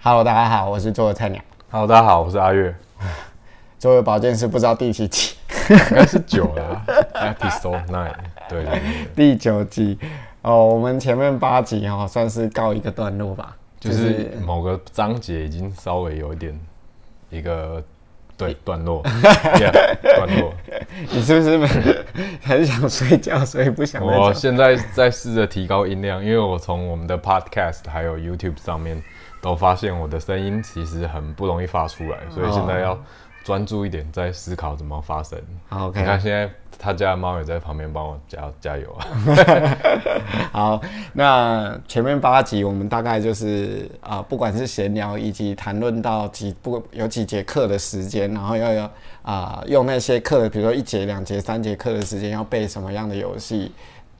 Hello，大家好，我是做的菜鸟。Hello，大家好，我是阿月，做的保健室不知道第几集，应该是九啦，Episode Nine，对对对，第九集哦。我们前面八集哦，算是告一个段落吧。就是某个章节已经稍微有一点一个对段落，yeah, 段落。你是不是很想睡觉，所以不想？我现在在试着提高音量，因为我从我们的 Podcast 还有 YouTube 上面都发现我的声音其实很不容易发出来，所以现在要专注一点，在思考怎么发声。好，OK 你看现在他家的猫也在旁边帮我加加油啊。好，那前面八集我们大概就是啊、不管是闲聊以及谈论到几不有几节课的时间，然后要要啊、用那些课，比如说一节、两节、三节课的时间要背什么样的游戏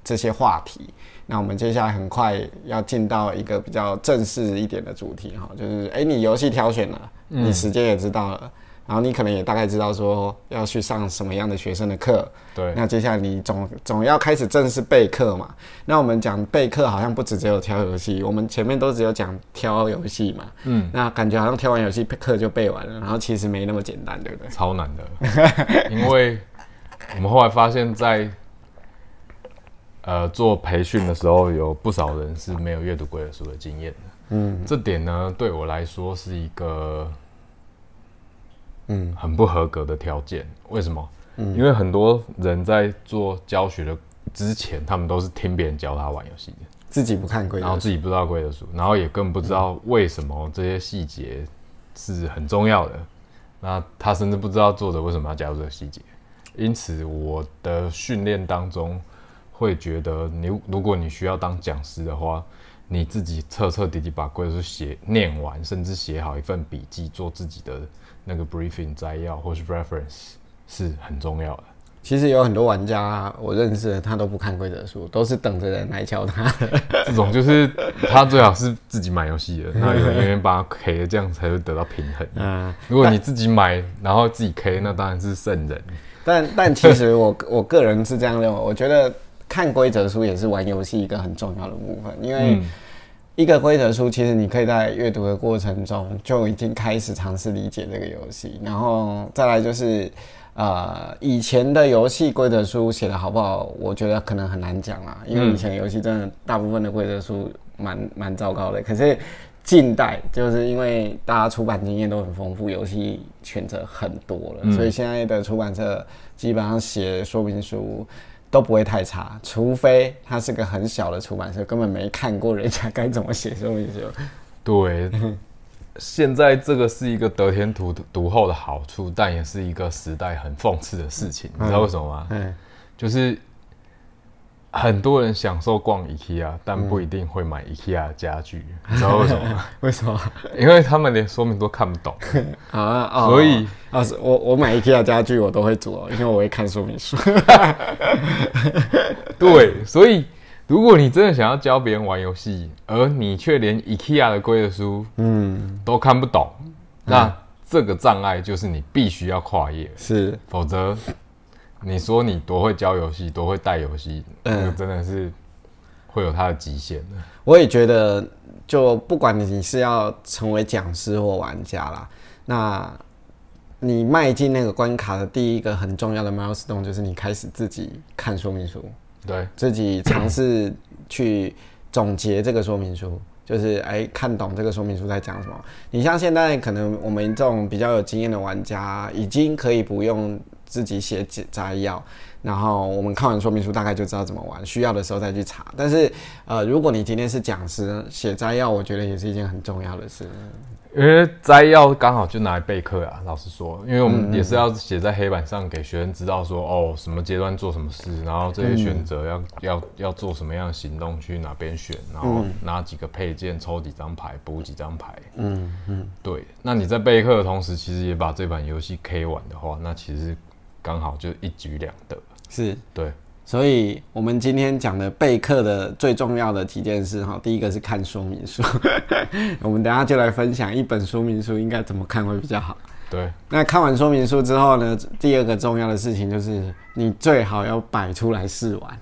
这些话题。那我们接下来很快要进到一个比较正式一点的主题哈，就是哎、诶你游戏挑选了，你时间也知道了。然后你可能也大概知道说要去上什么样的学生的课，对那接下来你总总要开始正式备课嘛？那我们讲备课好像不止只有挑游戏，我们前面都只有讲挑游戏嘛。嗯，那感觉好像挑完游戏课就备完了，然后其实没那么简单，对不对？超难的，因为我们后来发现在，呃做培训的时候，有不少人是没有阅读规则书的经验的。嗯，这点呢，对我来说是一个，嗯，很不合格的条件。为什么？因为很多人在做教学的之前，他们都是听别人教他玩游戏的。自己不看规则，然后自己不知道规则书，然后也更不知道为什么这些细节是很重要的。那他甚至不知道作者为什么要加入这个细节。因此，我的训练当中会觉得你，如果你需要当讲师的话，你自己彻彻底底把规则书写念完，甚至写好一份笔记，做自己的那个 briefing 摘要或是 reference 是很重要的。其实有很多玩家我认识的，他都不看规则书，都是等着人来教他。这种就是他最好是自己买游戏的，那有人愿意帮他 K，这样才会得到平衡。嗯，如果你自己买，然后自己 K，那当然是圣人。但但其实我 我个人是这样认为，我觉得看规则书也是玩游戏一个很重要的部分，因为一个规则书其实你可以在阅读的过程中就已经开始尝试理解这个游戏，然后再来就是。呃，以前的游戏规则书写的好不好，我觉得可能很难讲啦，因为以前游戏真的大部分的规则书蛮蛮糟糕的。可是近代就是因为大家出版经验都很丰富，游戏选择很多了，所以现在的出版社基本上写说明书都不会太差，除非它是个很小的出版社，根本没看过人家该怎么写说明书。对，现在这个是一个得天独独厚的好处，但也是一个时代很讽刺的事情。你知道为什么吗？嗯，就是很多人享受逛 IKEA，但不一定会买 IKEA 的家具。你知道为什么吗？为什么？因为他们连说明都看不懂。啊哦所以啊，我我买 IKEA 家具我都会做哦，因为我会看说明书。对，所以如果你真的想要教别人玩游戏，而你却连 IKEA 的规则书嗯，都看不懂，那这个障碍就是你必须要跨越，是，否则你说你多会教游戏，多会带游戏，那个真的是会有它的极限的。我也觉得，就不管你是要成为讲师或玩家啦，那你迈进那个关卡的第一个很重要的 milestone 就是你开始自己看说明书。对，自己尝试去总结这个说明书，就是哎、看懂这个说明书在讲什么。你像现在可能我们这种比较有经验的玩家，已经可以不用自己写摘要，然后我们看完说明书大概就知道怎么玩，需要的时候再去查。但是呃，如果你今天是讲师，写摘要，我觉得也是一件很重要的事。因为摘要刚好就拿来备课啊。老实说，因为我们也是要写在黑板上，给学生知道说，哦，什么阶段做什么事，然后这些选择要、要要做什么样的行动，去哪边选，然后拿几个配件，抽几张牌，补几张牌。嗯嗯，对，那你在备课的同时，其实也把这版游戏 K 完的话，那其实刚好就一举两得。是。对，所以，我们今天讲的备课的最重要的几件事哈，第一个是看说明书，我们等下就来分享一本说明书应该怎么看会比较好。对，那看完说明书之后呢，第二个重要的事情就是你最好要摆出来试玩。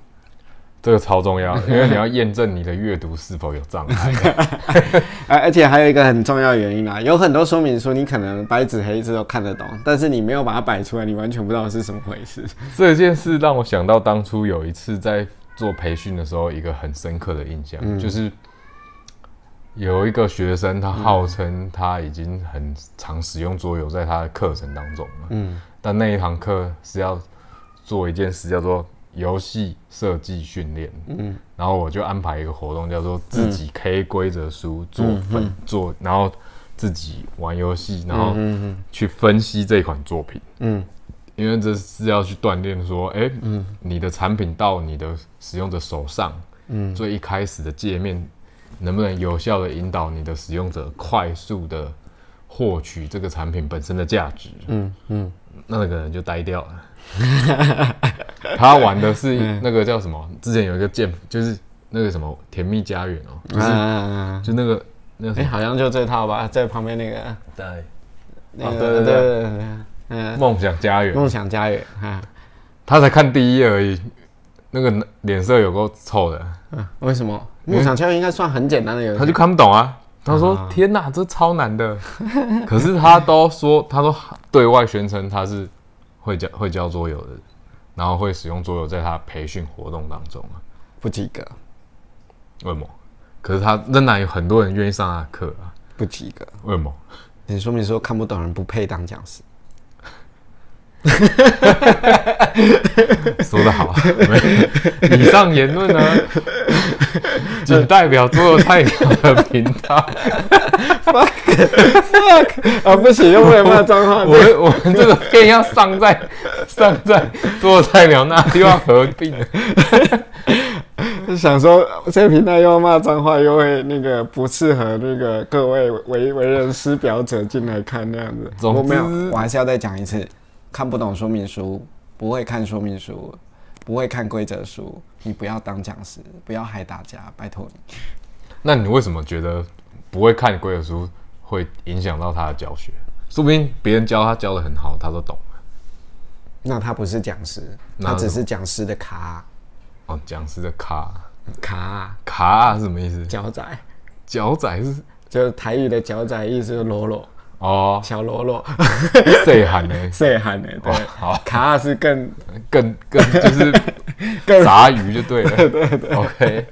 这个超重要，因为你要验证你的阅读是否有障碍。而而且还有一个很重要的原因啊，有很多说明书你可能白纸黑字都看得懂，但是你没有把它摆出来，你完全不知道是什么回事。这件事让我想到当初有一次在做培训的时候，一个很深刻的印象，就是有一个学生，他号称他已经很常使用桌游在他的课程当中了，嗯，但那一堂课是要做一件事，叫做。游戏设计训练，嗯，然后我就安排一个活动，叫做自己 K 规则书做分做，然后自己玩游戏，然后去分析这款作品，嗯，因为这是要去锻炼说，哎，嗯，你的产品到你的使用者手上，嗯，最一开始的界面能不能有效的引导你的使用者快速的获取这个产品本身的价值，嗯嗯，那个人就呆掉了。他玩的是那个叫什么？之前有一个剑，就是那个什么《甜蜜家园》哦，就是就那个那哎，好像就这套吧，在旁边那个对，那个对对对对，嗯，梦想家园，梦想家园啊，他才看第一页而已，那个脸色有够臭的。嗯，为什么？梦想家园应该算很简单的游戏，他就看不懂啊。他说：“天哪，这超难的。”可是他都说，他说对外宣称他是。会教会教桌游的，然后会使用桌游在他培训活动当中啊，不及格。为什么？可是他仍然有很多人愿意上他的课啊，不及格。为什么？你说明说看不懂人不配当讲师。说得好，以上言论呢，仅代表桌游菜鸟的频道。fuck fuck 啊，不行，又不能骂脏话。我我们这个片要上在上在桌游菜鸟那，又要合并。想说这个频道又要骂脏话，又会那个不适合那个各位为为人师表者进来看那样子。我没有，我还是要再讲一次。看不懂说明书，不会看说明书，不会看规则书，你不要当讲师，不要害大家，拜托你。那你为什么觉得不会看规则书会影响到他的教学？说不定别人教他教的很好，他都懂了。那他不是讲师，他只是讲师的卡。哦，讲师的卡卡卡是什么意思？脚仔，脚仔是就是台语的脚仔，意思是喽啰。哦，小喽啰，岁寒呢？岁寒呢？对，好，卡是更更更就是 更杂鱼就对了，对对对，OK。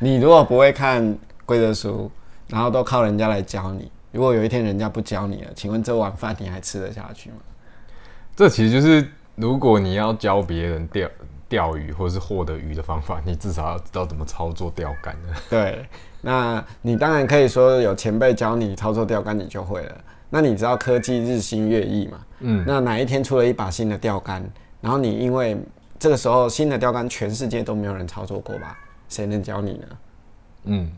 你如果不会看规则书，然后都靠人家来教你，如果有一天人家不教你了，请问这碗饭你还吃得下去吗？这其实就是如果你要教别人钓钓鱼或者是获得鱼的方法，你至少要知道怎么操作钓竿的。对。那你当然可以说有前辈教你操作钓竿，你就会了。那你知道科技日新月异嘛？嗯。那哪一天出了一把新的钓竿，然后你因为这个时候新的钓竿全世界都没有人操作过吧？谁能教你呢？嗯。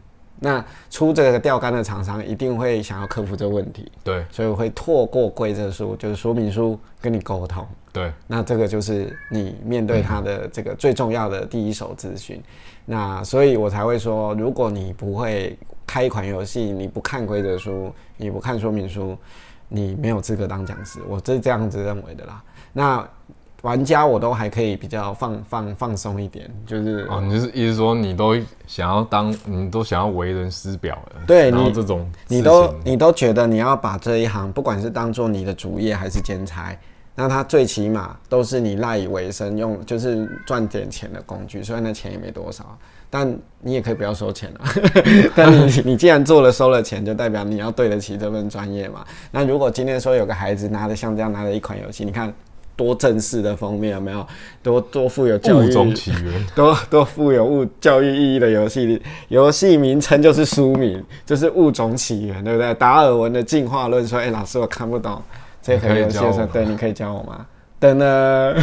那出这个钓竿的厂商一定会想要克服这个问题。对。所以我会透过规则书，就是说明书跟你沟通。对。那这个就是你面对他的这个最重要的第一手资讯。那所以，我才会说，如果你不会开一款游戏，你不看规则书，你不看说明书，你没有资格当讲师。我是这样子认为的啦。那玩家我都还可以比较放放放松一点，就是哦，你是意思说你都想要当，你都想要为人师表了？对，你这种你都你都觉得你要把这一行，不管是当做你的主业还是兼差。那它最起码都是你赖以为生用，就是赚点钱的工具。虽然那钱也没多少，但你也可以不要收钱了。但你你既然做了收了钱，就代表你要对得起这份专业嘛。那如果今天说有个孩子拿着像这样拿着一款游戏，你看多正式的封面有没有？多多富有教育，多多富有物教育意义的游戏，游戏名称就是书名，就是物种起源，对不对？达尔文的进化论说，哎，老师我看不懂。这可以教我，对，你可以教我吗？等等，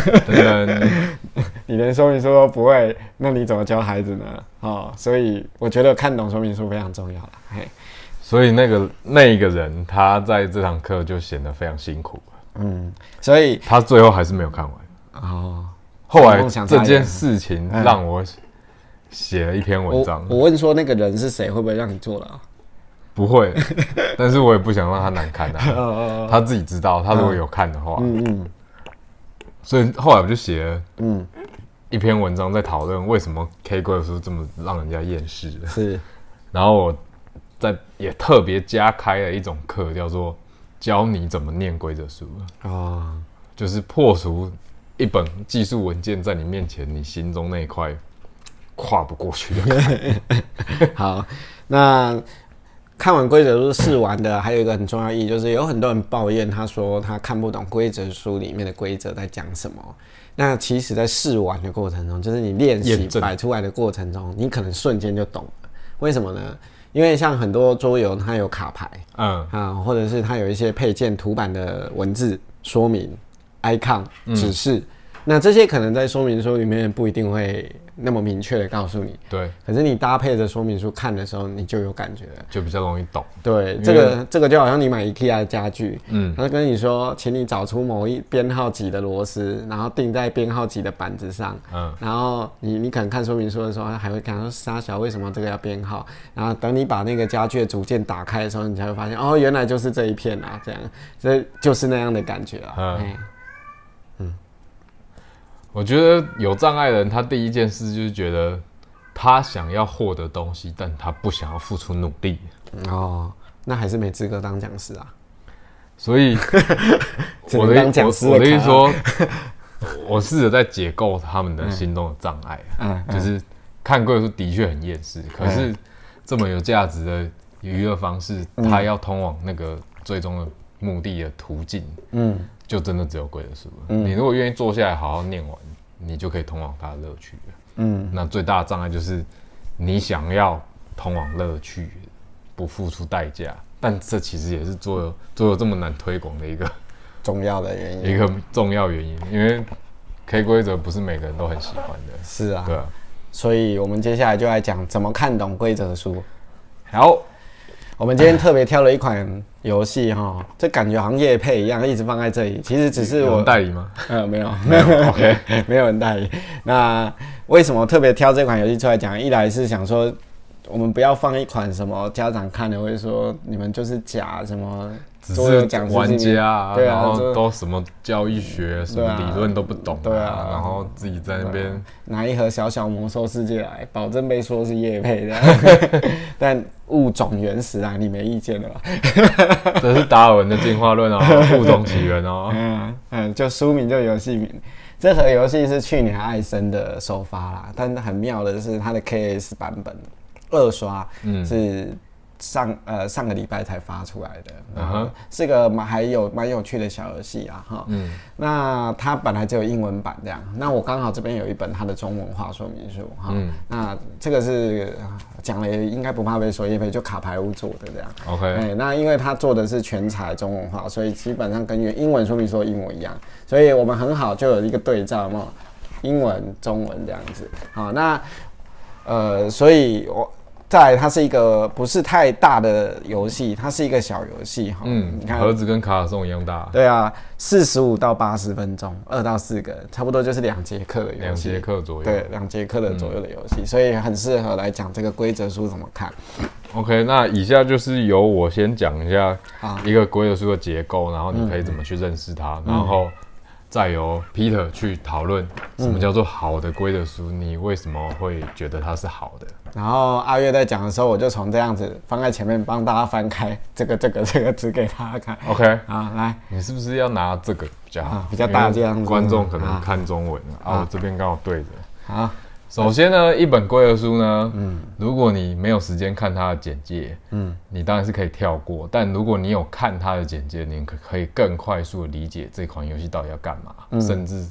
等，你连说明书都不会，那你怎么教孩子呢？哦，所以我觉得看懂说明书非常重要了。嘿，所以那个那一个人，他在这堂课就显得非常辛苦。嗯，所以他最后还是没有看完。哦，后来这件事情让我写了一篇文章。我问说那个人是谁？会不会让你做了？不会，但是我也不想让他难堪啊。他自己知道，他如果有看的话，嗯嗯。所以后来我就写了，嗯，一篇文章在讨论为什么 K 规则书这么让人家厌世，是，然后我在也特别加开了一种课，叫做教你怎么念规则书，啊，就是破除一本技术文件在你面前，你心中那一块跨不过去的坎。好，那看完规则书试完的，还有一个很重要意义，就是有很多人抱怨，他说他看不懂规则书里面的规则在讲什么。那其实，在试玩的过程中，就是你练习摆出来的过程中，你可能瞬间就懂了。为什么呢？因为像很多桌游，它有卡牌嗯，啊，或者是它有一些配件图版的文字说明、icon 指示，那这些可能在说明书里面不一定会那么明确的告诉你，对，可是你搭配着说明书看的时候，你就有感觉了。就比较容易懂。对，这个这个就好像你买 IKEA 的家具，嗯，他就跟你说，请你找出某一编号几的螺丝，然后钉在编号几的板子上，嗯，然后你你可能看说明书的时候，还会看说沙小为什么这个要编号，然后等你把那个家具的组件打开的时候，你才会发现，哦，原来就是这一片啊，这样，这就是那样的感觉啊。嗯哎我觉得有障碍的人，他第一件事就是觉得他想要获得东西，但他不想要付出努力，哦，那还是没资格当讲师啊。所以 我的能当讲师我我的意咖思说，我试着在解构他们的心中的障碍，嗯，嗯。就是看贵书的确很厌世，可是这么有价值的娱乐方式，嗯。它要通往那个最终的目的的途径，嗯就真的只有贵的书了。你如果愿意坐下来好好念完，你就可以通往它的乐趣了。嗯，那最大的障碍就是你想要通往乐趣，不付出代价，但这其实也是做有做有这么难推广的一个重要的原因 一个重要原因，因为 K 规则不是每个人都很喜欢的，是啊，对啊。所以我们接下来就来讲怎么看懂规则书。好，我们今天特别挑了一款游戏哈，这感觉好像叶配一样，一直放在这里。其实只是我人代理吗？呃没有 没有 OK 没有人代理。那为什么特别挑这款游戏出来讲？一来是想说，我们不要放一款什么家长看了会说你们就是假什么只桌游是讲玩家啊，对啊，然后都什么教育学、什么理论都不懂、对啊然后自己在那边拿一盒小小魔兽世界来，保证被说是叶配的，但物种原始啊，你没意见的吧？这是达尔文的进化论哦，物种起源哦。嗯嗯，就书名就游戏名。这盒游戏是去年艾森的首发啦，但很妙的是它的 KS 版本二刷，嗯是上呃上个礼拜才发出来的，嗯哼是个蛮还有蛮有趣的小游戏啊哈。嗯，那它本来只有英文版这样，那我刚好这边有一本它的中文化说明书哈。嗯那这个是啊讲了也应该不怕被说因为，就卡牌屋做的这样。OK，哎、那因为它做的是全彩中文化，所以基本上跟原英文说明书一模一样，所以我们很好就有一个对照嘛，英文、中文这样子。好，那呃，所以我再来，它是一个不是太大的游戏，它是一个小游戏哈。嗯你，看盒子跟卡卡颂一样大，对啊，四十五到八十分钟，二到四个，差不多就是两节课的游戏。两节课左右。对，两节课的左右的游戏，所以很适合来讲这个规则书怎么看。OK，那以下就是由我先讲一下好一个规则书的结构，然后你可以怎么去认识它，然后再由 Peter 去讨论什么叫做好的规则书，你为什么会觉得它是好的？然后阿月在讲的时候，我就从这样子放在前面帮大家翻开这个这个这个纸给大家看。OK，好，来，你是不是要拿这个比较好？啊比较大这样子。观众可啊能看中文啊，啊我这边刚好对着。好，首先呢，一本规则书呢，嗯，如果你没有时间看它的简介，嗯，你当然是可以跳过。但如果你有看它的简介，你可可以更快速的理解这款游戏到底要干嘛，甚至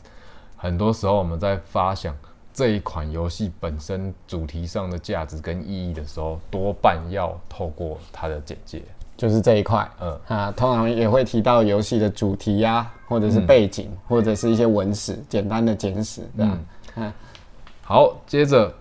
很多时候我们在发想这一款游戏本身主题上的价值跟意义的时候，多半要透过它的简介。就是这一块。嗯啊，通常也会提到游戏的主题呀、或者是背景，或者是一些文史，简单的简史这样。嗯好，接着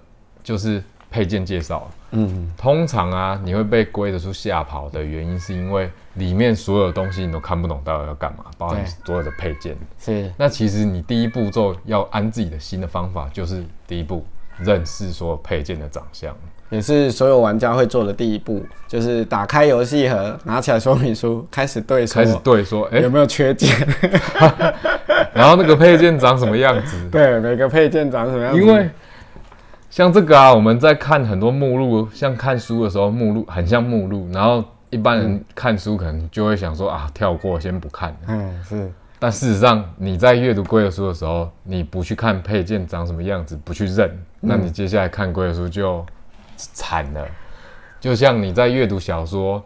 就是配件介绍。嗯，通常啊，你会被规则书吓跑的原因，是因为里面所有东西你都看不懂到底要干嘛，包含对所有的配件。是，那其实你第一步骤要安自己的心的方法，就是第一步认识所有配件的长相。也是所有玩家会做的第一步，就是打开游戏盒，拿起来说明书，开始对说开始对说，哎、有没有缺件，然后那个配件长什么样子？对每个配件长什么样子。因为像这个啊，我们在看很多目录，像看书的时候，目录很像目录，然后一般人看书可能就会想说啊，跳过，先不看。嗯是但事实上，你在阅读规则书的时候，你不去看配件长什么样子，不去认，那你接下来看规则书就惨了。就像你在阅读小说，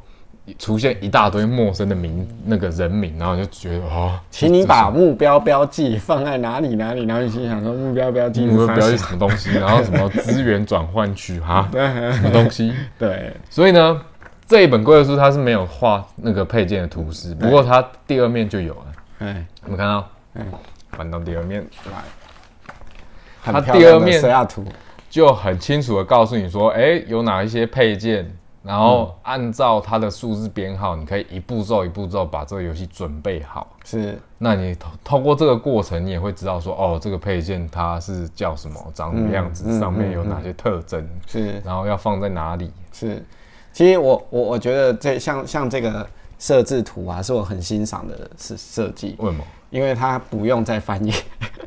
出现一大堆陌生的名那个人名，然后就觉得哦，请你把目标标记放在哪里哪里，然后你心想说目标标记目标标记什么东西，然后什么资源转换区哈，什么东西？对，所以呢，这一本规则书它是没有画那个配件的图示，不过它第二面就有了。哎，我们看到？嗯翻到第二面，来，它第二面就很清楚的告诉你说，哎、有哪一些配件，然后按照它的数字编号，你可以一步骤一步骤把这个游戏准备好。是那你通通过这个过程，你也会知道说，哦，这个配件它是叫什么，长什么样子，上面有哪些特征，是然后要放在哪里。是，其实我我我觉得这像像这个设置图啊，是我很欣赏的设设计，为什么？因为它不用再翻页，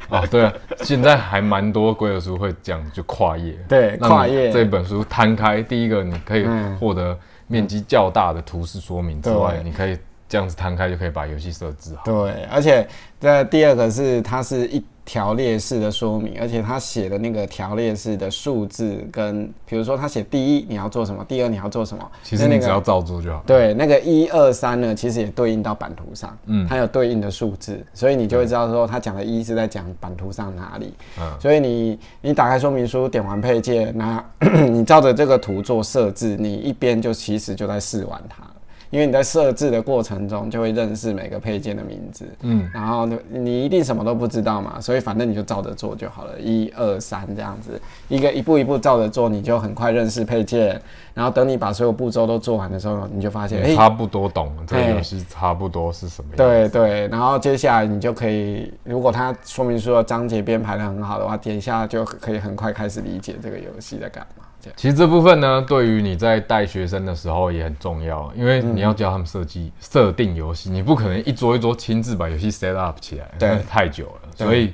哦，对啊，现在还蛮多规则书会这样，就跨页。对跨页这本书摊开，第一个你可以嗯获得面积较大的图示说明之外，对你可以这样子摊开就可以把游戏设置好。对，而且这第二个是它是一条列式的说明，而且他写的那个条列式的数字跟，比如说他写第一你要做什么，第二你要做什么，其实那那个你只要照做就好。对，那个一二三呢，其实也对应到版图上，嗯它有对应的数字，所以你就会知道说他讲的一是在讲版图上哪里。嗯所以你你打开说明书，点完配件，那 你照着这个图做设置，你一边就其实就在试玩它了。因为你在设置的过程中就会认识每个配件的名字，嗯，然后，你一定什么都不知道嘛，所以反正你就照着做就好了，一二三这样子，一个一步一步照着做，你就很快认识配件，然后等你把所有步骤都做完的时候，你就发现，差不多懂了这个哎游戏差不多是什么样。对对，然后接下来你就可以，如果它说明书的章节编排的很好的话，点一下就可以很快开始理解这个游戏在干嘛。其实这部分呢，对于你在带学生的时候也很重要，因为你要教他们设计、设定游戏，你不可能一桌一桌亲自把游戏 set up 起来，对。太久了，所以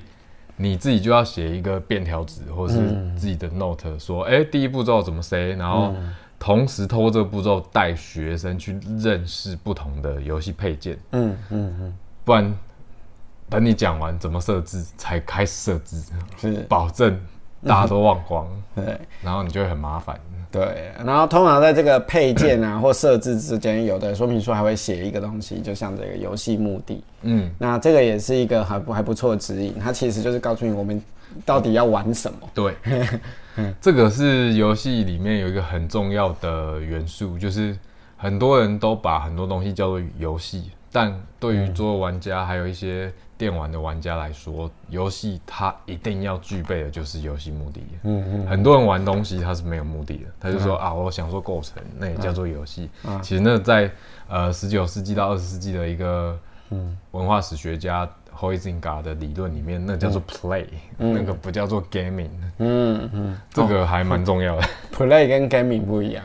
你自己就要写一个便条纸或是自己的 note，说，哎、第一步骤怎么 say，然后同时透过这个步骤带学生去认识不同的游戏配件，嗯嗯嗯，不然等你讲完怎么设置才开始设置，是，保证大家都忘光，对。然后你就会很麻烦。对，然后通常在这个配件啊或设置之间，有的说明书还会写一个东西，就像这个游戏目的。嗯，那这个也是一个还不还不错的指引，它其实就是告诉你我们到底要玩什么。对，这个是游戏里面有一个很重要的元素，就是很多人都把很多东西叫做游戏，但对于桌游玩家还有一些电玩的玩家来说，游戏它一定要具备的就是游戏目的。嗯嗯，很多人玩东西他是没有目的的，他就说、啊，我想说构成，那也叫做游戏。其实那在呃十九世纪到二十世纪的一个文化史学家 Huizinga 的理论里面，那叫做 play，、那个不叫做 gaming。嗯嗯这个还蛮重要的。，play 跟 gaming 不一样。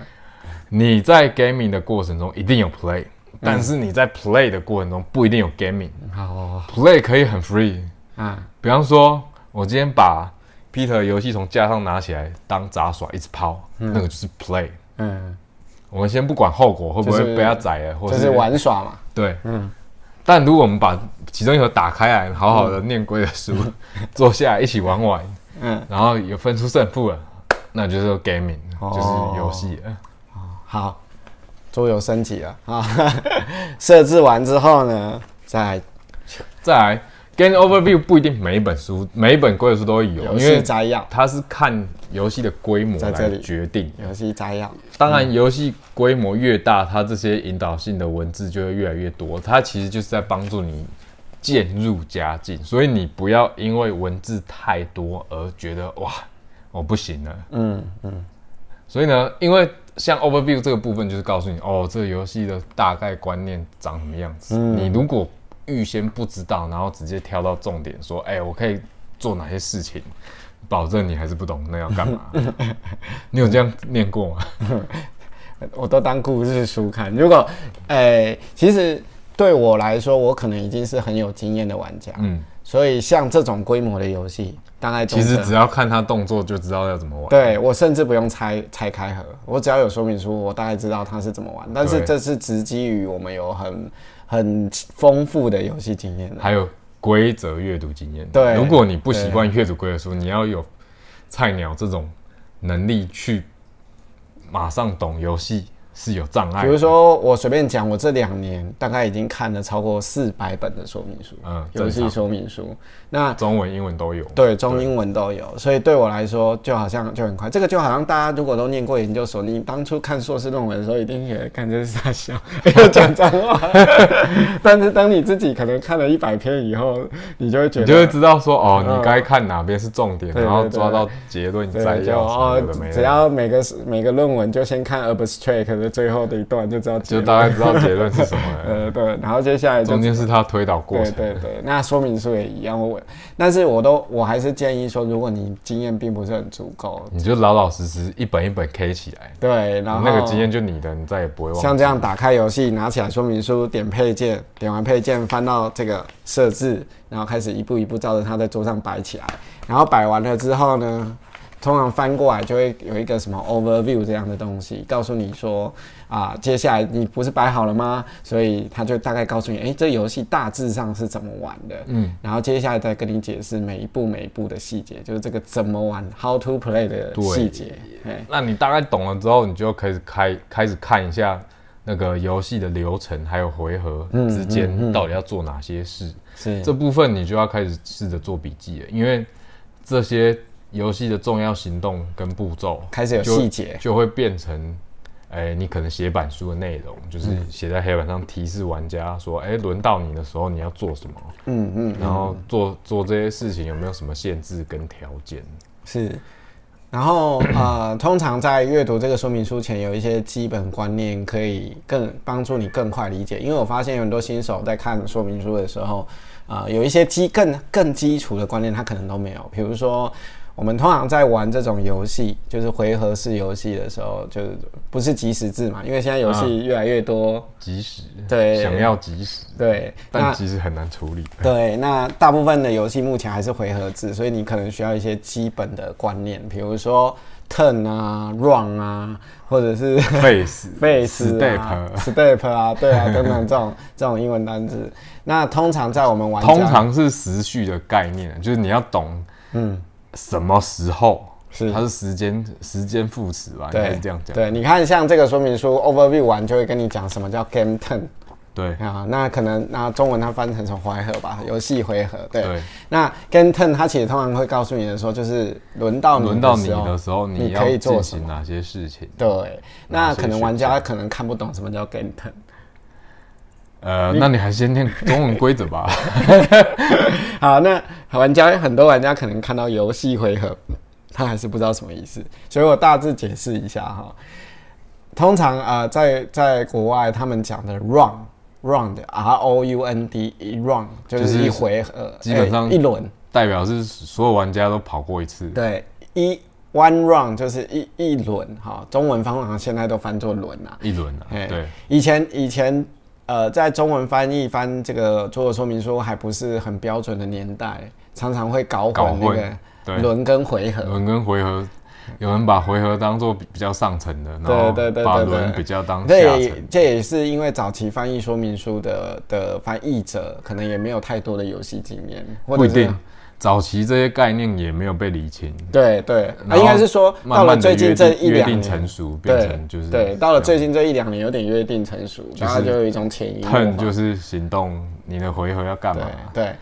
你在 gaming 的过程中一定有 play，、但是你在 play 的过程中不一定有 gaming。好 play 可以很 free，啊，比方说，我今天把 Peter 游戏从架上拿起来当杂耍一直抛，那个就是 play。嗯，我们先不管后果会不会被他宰了，或就是玩耍嘛。对，嗯。但如果我们把其中一盒打开来，好好的念规的书，坐下来一起玩玩，嗯，然后有分出胜负了，那就是 gaming，、哦。就是游戏了。好，桌游升级了啊！设置完之后呢，再再来，game overview 不一定每一本书、每一本规则书都会有，因为摘要，它是看游戏的规模来决定。游戏摘要，当然，游戏规模越大，它这些引导性的文字就会越来越多。它其实就是在帮助你渐入佳境，所以你不要因为文字太多而觉得哇，我不行了。嗯嗯，所以呢，因为像 overview 这个部分，就是告诉你哦，这个游戏的大概观念长什么样子。你如果预先不知道，然后直接挑到重点说，哎、我可以做哪些事情，保证你还是不懂那要干嘛。你有这样念过吗？我都当故事书看。如果，诶，其实对我来说，我可能已经是很有经验的玩家，嗯，所以像这种规模的游戏，大概其实只要看他动作就知道要怎么玩。对我甚至不用拆拆开盒，我只要有说明书，我大概知道他是怎么玩。但是这是直基于我们有很很丰富的游戏经验，还有规则阅读经验。对，如果你不习惯阅读规则书，你要有菜鸟这种能力去。马上懂游戏。是有障碍。比如说，我随便讲，我这两年大概已经看了超过四百本的说明书，嗯，游戏说明书。那中文、英文都有。对，中英文都有。所以对我来说，就好像就很快。这个就好像大家如果都念过研究所，你当初看硕士论文的时候，一定也感觉是在笑，要讲脏话。但是当你自己可能看了一百篇以后，你就会觉得，你就会知道说，哦，你该看哪边是重点，然后抓到结论再要哦，只要每个每个论文就先看 abstract。最后的一段就知道，就大概知道结论是什么了。呃，对，然后接下来中间是他推导过程。对对对，那说明书也一样。我，但是我都我还是建议说，如果你经验并不是很足够，你就老老实实一本一本 K 起来。对，然后那个经验就你的，你再也不会忘。像这样打开游戏，拿起来说明书，点配件，点完配件，翻到这个设置，然后开始一步一步照着它在桌上摆起来，然后摆完了之后呢？通常翻过来就会有一个什么 overview 这样的东西，告诉你说啊，接下来你不是摆好了吗？所以他就大概告诉你，哎，这游戏大致上是怎么玩的，嗯，然后接下来再跟你解释每一步每一步的细节，就是这个怎么玩，how to play 的细节。那你大概懂了之后，你就开始开开始看一下那个游戏的流程，还有回合之间到底要做哪些事，是这部分你就要开始试着做笔记了，因为这些。游戏的重要行动跟步骤开始有细节，就会变成，哎，你可能写板书的内容，就是写在黑板上提示玩家说，哎，轮到你的时候你要做什么？嗯嗯，然后做做这些事情有没有什么限制跟条件？是，然后呃，通常在阅读这个说明书前，有一些基本观念可以更帮助你更快理解。因为我发现有很多新手在看说明书的时候，啊，有一些基更更基础的观念他可能都没有，比如说。我们通常在玩这种游戏，就是回合式游戏的时候，就是不是即时制嘛？因为现在游戏越来越多即时，对，想要即时，对，但其实很难处理。对，那大部分的游戏目前还是回合制，所以你可能需要一些基本的观念，比如说 turn 啊、run 啊，或者是 face、face、step、step 啊，对啊，等等这种这种英文单词。那通常在我们玩，通常是时序的概念，就是你要懂，嗯。什么时候是？它是时间时间副词吧？应该是这样讲。对，你看像这个说明书 overview 完就会跟你讲什么叫 game turn。对啊，那可能那中文它翻成成回合吧，游戏回合。对。那 game turn 它其实通常会告诉你的说，就是轮到轮到你的时候，你可以进行哪些事情？对。那可能玩家可能看不懂什么叫 game turn。呃，那你还先念中文规则吧。好，那玩家很多玩家可能看到游戏回合，他还是不知道什么意思，所以我大致解释一下哈。通常啊，在在国外他们讲的 round round r o u n d 一 round 就是一回合，基本上一轮代表是所有玩家都跑过一次。对，一 one round 就是一一轮哈。中文方法现在都翻作轮啊，一轮啊。对，以前以前。呃，在中文翻译翻这个做的说明书还不是很标准的年代，常常会搞混那个轮跟回合。轮跟回合，有人把回合当做比较上层的，然后把轮比较当下层。这也是因为早期翻译说明书的的翻译者可能也没有太多的游戏经验，不一定。早期这些概念也没有被理清，对对，那应该是说到了最近这一两年成熟，变成就是对，到了最近这一两年有点约定成熟，然后就有一种潜移默化，就是行动，你的回合要干嘛？对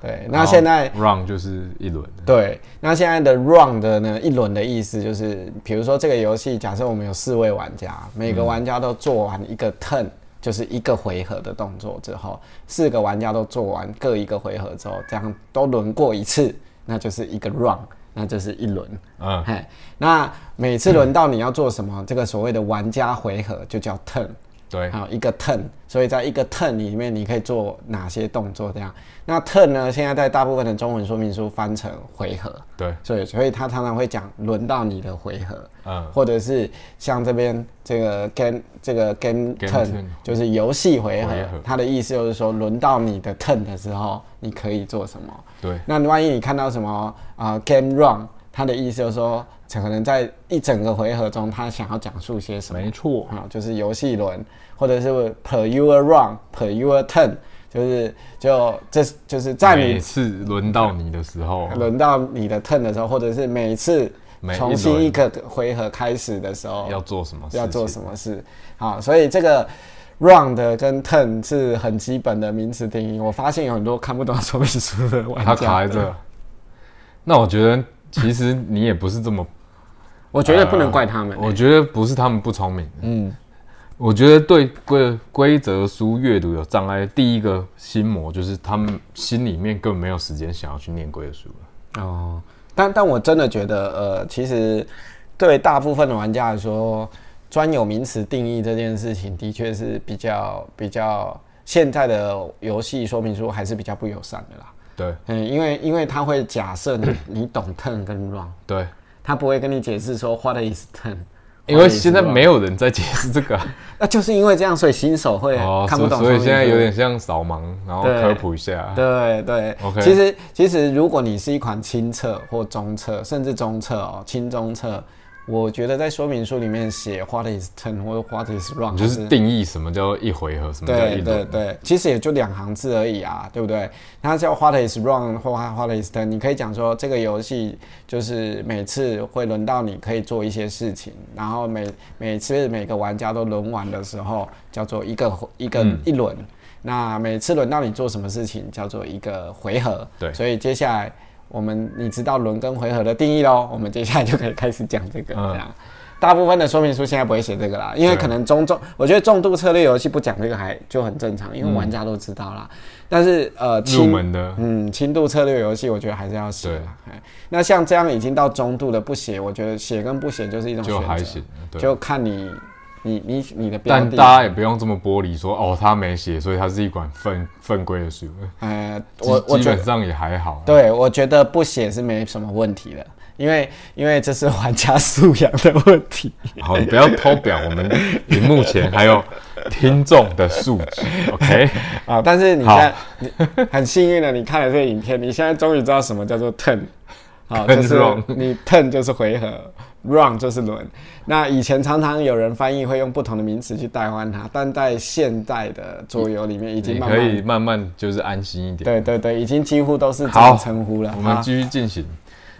对，那现在 run 就是一轮，对，那现在的 run 的呢一轮的意思就是，比如说这个游戏，假设我们有四位玩家，每个玩家都做完一个 turn。就是一个回合的动作之后，四个玩家都做完各一个回合之后，这样都轮过一次，那就是一个 run，那就是一轮。嗯，嘿，那每次轮到你要做什么，这个所谓的玩家回合就叫 turn。对，还有一个 turn，所以在一个 turn 里面你可以做哪些动作这样。那 turn 呢，现在在大部分的中文说明书翻成回合，对，所以所以他常常会讲轮到你的回合，嗯，或者是像这边这个 game 这个 game turn 就是游戏回合。回合，它的意思就是说轮到你的 turn 的时候，你可以做什么。对，那万一你看到什么啊、game run，它的意思就是说，可能在一整个回合中，他想要讲述些什么。没错，啊，就是游戏轮，或者是 per your run per your turn，就是就这就是在每次轮到你的时候，轮到你的 turn 的时候，或者是每次重新一个回合开始的时候，要做什么事？要做什么事。好，所以这个 round 跟 turn 是很基本的名词定义。我发现有很多看不懂说明书的玩它家，卡在这。那我觉得其实你也不是这么，我觉得不能怪他们、我觉得不是他们不聪明，嗯，我觉得对规规则书阅读有障碍，第一个心魔就是他们心里面根本没有时间想要去念规则书了。哦，但但我真的觉得，呃，其实对大部分的玩家来说，专有名词定义这件事情的确是比较比较现在的游戏说明书还是比较不友善的啦。对。嗯，因为因为他会假设你你懂 turn 跟 run，对，他不会跟你解释说 what is turn，因为现在没有人在解释这个。啊、那就是因为这样，所以新手会哦，看不懂所以现在有点像扫盲，然后科普一下。对对。OK 其实其实如果你是一款轻测或中测，甚至中测哦，轻中测，我觉得在说明书里面写 what is turn 或者 what is run，你就是定义什么叫一回合，什么叫对一对。对对，其实也就两行字而已啊，对不对？它叫 what is run 或 what is turn，你可以讲说这个游戏就是每次会轮到你可以做一些事情，然后每每次每个玩家都轮完的时候叫做一个一个、嗯一轮。那每次轮到你做什么事情叫做一个回合。对所以接下来我们你知道轮跟回合的定义喽，我们接下来就可以开始讲这个嗯。这样。大部分的说明书现在不会写这个啦，因为可能中重，我觉得重度策略游戏不讲这个还就很正常，因为玩家都知道啦。但是呃，入门的。嗯轻度策略游戏，我觉得还是要写啦。哎。那像这样已经到中度的不写，我觉得写跟不写就是一种选择，就看你你你你的标的。但大家也不用这么玻璃说哦，他没写，所以它是一款粪粪规的书。呃，基我我基本上也还好。啊对，我觉得不写是没什么问题的，因为因为这是玩家素养的问题。好，你不要偷表我们荧幕前还有听众的素质，OK？啊，但是你现在你很幸运的，你看了这个影片，你现在终于知道什么叫做 turn，好，就是你 turn 就是回合，run 就是轮。那以前常常有人翻译会用不同的名词去代换它，但在现代的桌游里面已经慢慢可以慢，慢慢就是安心一点。对对对，已经几乎都是这样称呼了。啊我们继续进行。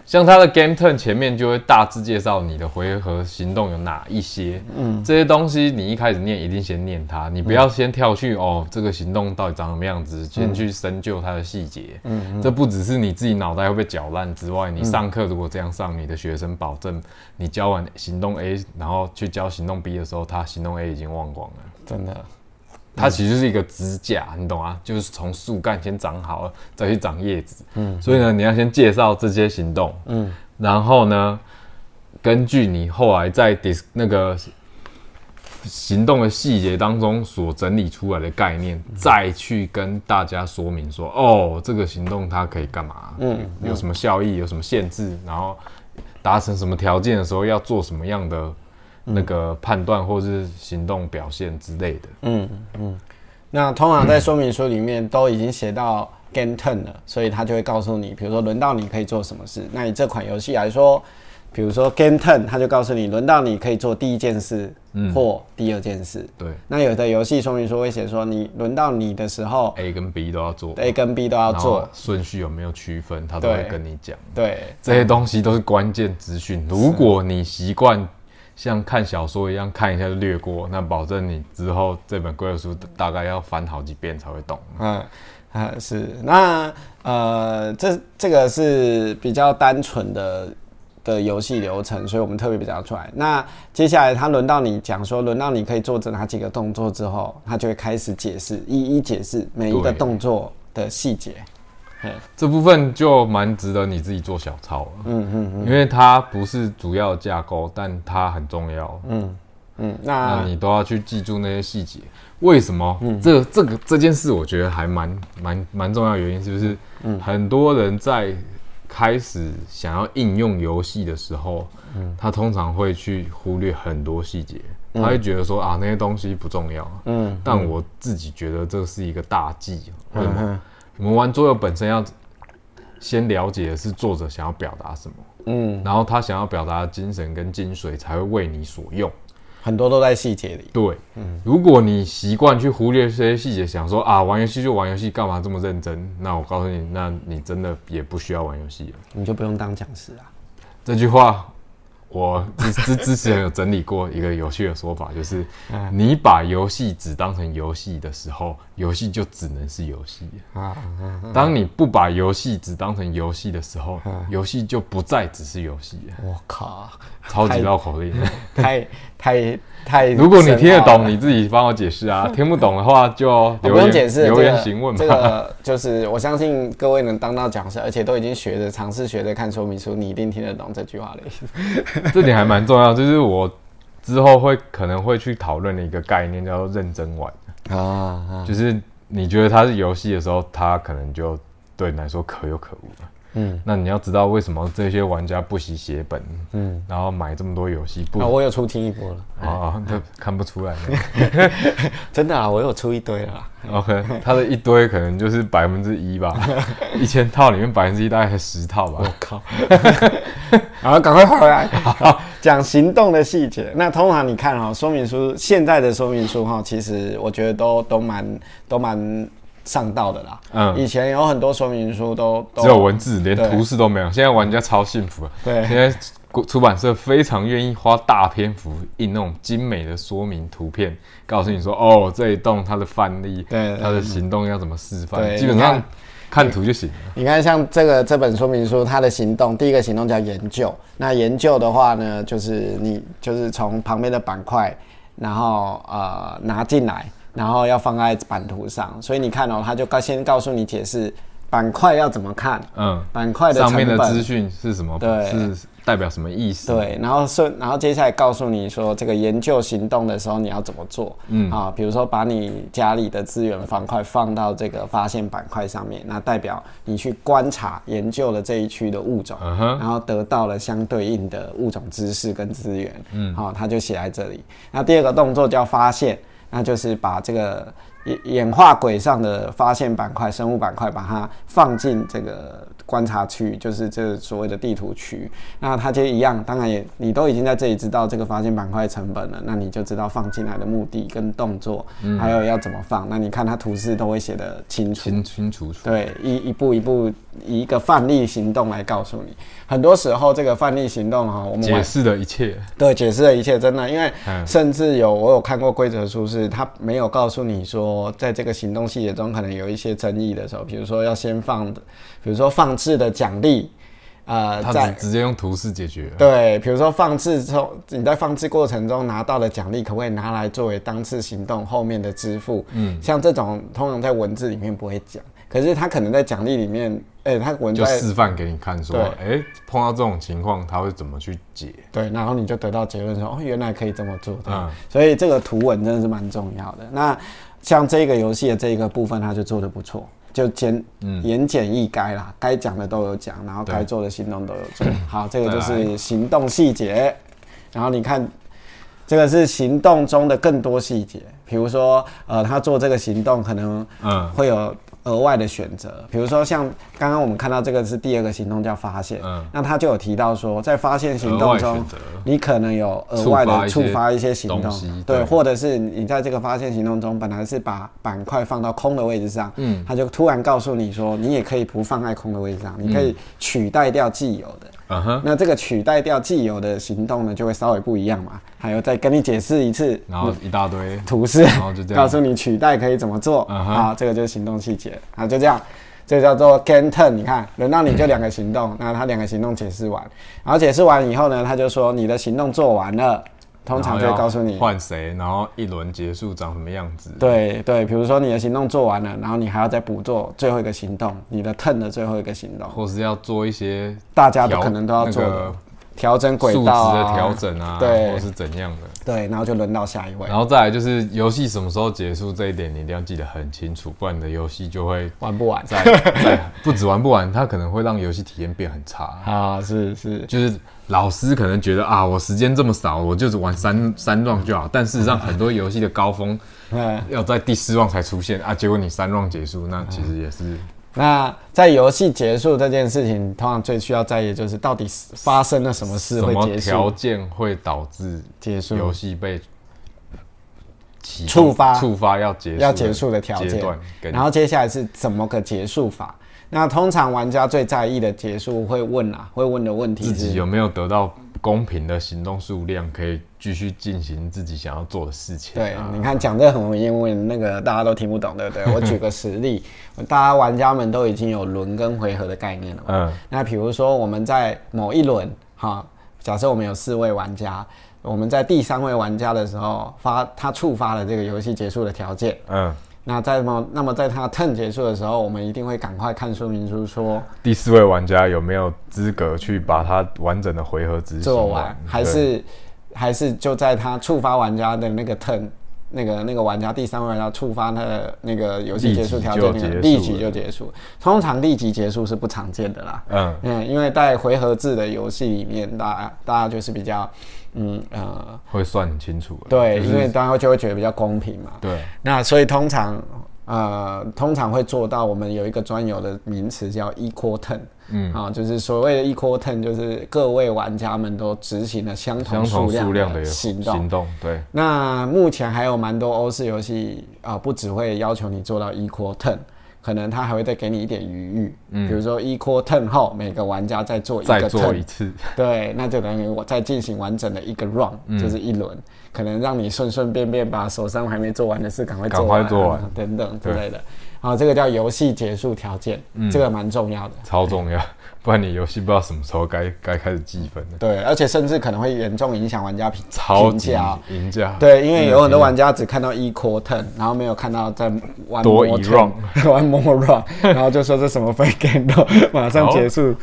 像它的 Game Turn 前面就会大致介绍你的回合行动有哪一些，嗯，这些东西你一开始念一定先念它，你不要先跳去、哦这个行动到底长什么样子，先去深究它的细节，嗯，这不只是你自己脑袋会被搅烂之外，你上课如果这样上，你的学生保证你教完行动 A，然后去教行动 B 的时候，他行动 A 已经忘光了。真的，它其实是一个支架，你懂啊？就是从树干先长好了，再去长叶子。嗯，所以呢，你要先介绍这些行动，嗯，然后呢，根据你后来在 dis 那个行动的细节当中所整理出来的概念，再去跟大家说明说，哦，这个行动它可以干嘛？嗯，有什么效益，有什么限制，然后达成什么条件的时候要做什么样的那个判断或是行动表现之类的。嗯嗯那通常在说明书里面都已经写到 game turn 了，所以他就会告诉你，比如说轮到你可以做什么事。那以这款游戏来说，比如说 game turn，他就告诉你轮到你可以做第一件事或第二件事。对那有的游戏说明书会写说，你轮到你的时候，A 跟 B 都要做，A 跟 B 都要做。顺序有没有区分，他都会跟你讲。对，这些东西都是关键资讯。如果你习惯像看小说一样看一下就略过，那保证你之后这本规则书大概要翻好几遍才会懂。嗯，啊是，那呃，这这个是比较单纯的的游戏流程，所以我们特别比较出来。那接下来他轮到你讲说，轮到你可以做这哪几个动作之后，他就会开始解释，一一解释每一个对动作的细节。嘿 这部分就蛮值得你自己做小抄了，嗯嗯因为它不是主要架构，但它很重要。嗯嗯，那你都要去记住那些细节。为什么？嗯，这这个这件事，我觉得还蛮蛮蛮重要原因，是不是？嗯，很多人在开始想要应用游戏的时候，嗯，他通常会去忽略很多细节，他会觉得说啊那些东西不重要。嗯，但我自己觉得这是一个大忌。为什么？我们玩桌游本身要先了解的是作者想要表达什么。嗯，然后他想要表达的精神跟精髓才会为你所用，很多都在细节里。对，嗯，如果你习惯去忽略这些细节，想说啊，玩游戏就玩游戏，干嘛这么认真？那我告诉你，那你真的也不需要玩游戏了，你就不用当讲师啊。这句话。我之之之前有整理过一个有趣的说法，就是 你把游戏只当成游戏的时候，游戏就只能是游戏啊。当你不把游戏只当成游戏的时候，游戏就不再只是游戏。我靠，超级绕口令，太太太。如果你听得懂，你自己帮我解释啊；听不懂的话，就不用解释，留言询问吧。这个就是我相信各位能当到讲师，而且都已经学着尝试学着看说明书，你一定听得懂这句话的意思。这点还蛮重要，就是我之后会可能会去讨论的一个概念，叫做认真玩啊。就是你觉得它是游戏的时候，它可能就对你来说可有可无了。嗯，那你要知道为什么这些玩家不惜血本，嗯，然后买这么多游戏？啊，我有出听一波了啊，他看不出来，真的啊，我有出一堆了。OK，他的一堆可能就是百分之一吧，一千套里面百分之一大概才十套吧。我靠！好，赶快回来讲行动的细节。那通常你看哈，说明书现在的说明书哈，其实我觉得都都蛮都蛮。上到的啦，嗯，以前有很多说明书都只有文字，连图示都没有。现在玩家超幸福啊！对，现在出版社非常愿意花大篇幅印那种精美的说明图片，告诉你说哦，这一栋它的范例，对，它的行动要怎么示范，基本上看图就行了。你看，像这个这本说明书，它的行动，第一个行动叫研究。那研究的话呢，就是你就是从旁边的板块，然后呃拿进来。然后要放在版图上，所以你看哦，他就告先告诉你解释板块要怎么看，嗯，板块的上面的资讯是什么，对，是代表什么意思？对，然后顺，然后接下来告诉你说这个研究行动的时候你要怎么做，嗯。啊，比如说把你家里的资源方块放到这个发现板块上面，那代表你去观察研究了这一区的物种，然后得到了相对应的物种知识跟资源，嗯，好，他就写在这里。那第二个动作叫发现。那就是把这个演演化轨上的发现板块、生物板块，把它放进这个。观察区就是这所谓的地图区，那它就一样，当然也你都已经在这里知道这个发现板块成本了，那你就知道放进来的目的跟动作，还有要怎么放。那你看它图示都会写得清楚，清清楚楚。对，一一步一步以一个范例行动来告诉你。很多时候这个范例行动哈，我们解释了一切，对，解释了一切，真的，因为甚至有我有看过规则书，是他没有告诉你说，在这个行动细节中可能有一些争议的时候，比如说要先放的，比如说放。置的奖励，呃，在直接用图示解决。对，比如说放置中，你在放置过程中拿到的奖励，可不可以拿来作为当次行动后面的支付？嗯，像这种通常在文字里面不会讲，可是他可能在奖励里面，哎，他文就示范给你看，说，哎，碰到这种情况他会怎么去解？对，然后你就得到结论说，哦，原来可以这么做。嗯，所以这个图文真的是蛮重要的。那像这个游戏的这一个部分，他就做的不错。就简言简意赅啦，该讲的都有讲，然后该做的行动都有做 好。这个就是行动细节。然后你看，这个是行动中的更多细节，比如说，呃，他做这个行动可能会有。额外的选择，比如说像刚刚我们看到这个是第二个行动叫发现，嗯，那他就有提到说，在发现行动中，你可能有额外的触发一些行动，对，或者是你在这个发现行动中本来是把板块放到空的位置上，嗯，他就突然告诉你说，你也可以不放在空的位置上，你可以取代掉既有的。那这个取代掉既有的行动呢，就会稍微不一样嘛。还有再跟你解释一次，然后一大堆图示，然后就这样告诉你取代可以怎么做。好，这个就是行动细节。啊，就这样，这个叫做 gain turn。你看，轮到你就两个行动，那他两个行动解释完，然后解释完以后呢，他就说你的行动做完了。通常就会告诉你。换谁，然后一轮结束长什么样子。对对，比如说你的行动做完了，然后你还要再补做最后一个行动，你的 turn 的最后一个行动，或是要做一些大家都可能都要做的调整轨数值道、的啊、调整啊，对或是怎样的。对，然后就轮到下一位然，后再来就是游戏什么时候结束这一点，你一定要记得很清楚，不然你的游戏就会玩不完 不止玩不完，它可能会让游戏体验变很差。啊，是是，就是老师可能觉得啊，我时间这么少，我就只玩三三 round 就好。但事实上，很多游戏的高峰 嗯。要在第四 round 才出现啊，结果你三 round 结束，那其实也是那在游戏结束这件事情，通常最需要在意的就是到底发生了什么事什么会结束。条件会导致结束游戏被触发。触发要结束要结束的条件。然后接下来是怎么个结束法？那通常玩家最在意的结束会问啊，会问的问题自己是有没有得到公平的行动数量，可以继续进行自己想要做的事情。对啊，你看讲这很容易问，那个大家都听不懂，对不对？我举个实例，大家玩家们都已经有轮跟回合的概念了。嗯那比如说我们在某一轮，哈，假设我们有四位玩家，我们在第三位玩家的时候发，他触发了这个游戏结束的条件。嗯，那在么，那么在他 turn 结束的时候，我们一定会赶快看说明书说第四位玩家有没有资格去把它完整的回合执行做完，还是还是就在他触发玩家的那个 turn，那个那个玩家第三位玩家触发他的那个游戏结束条件里面，立即就结束。通常立即结束是不常见的啦。嗯嗯，因为在回合制的游戏里面，大家大家就是比较，嗯呃，会算很清楚。对，就是因为大家就会觉得比较公平嘛。对，那所以通常呃，通常会做到我们有一个专有的名词叫 equal turn，嗯，啊，就是所谓的 equal turn，就是各位玩家们都执行了相同数量的行动。行动，对，那目前还有蛮多欧式游戏啊，不只会要求你做到 equal turn，可能他还会再给你一点余裕，嗯。比如说 equal turn 后，每个玩家再做一个做 turn，一次。对，那就等于我再进行完整的一个 run，、就是嗯一轮，可能让你顺顺便便把手上还没做完的事赶快做赶快完，做完。等等之类的。好，这个叫游戏结束条件，嗯。这个蛮重要的。超重要，不然你游戏不知道什么时候该该开始计分了。对，而且甚至可能会严重影响玩家评评超级价。赢家，对，因为有很多玩家只看到 equal turn，然后没有看到在玩多 more 一 turn，玩 more run，然后就说这什么 fake game，马上结束。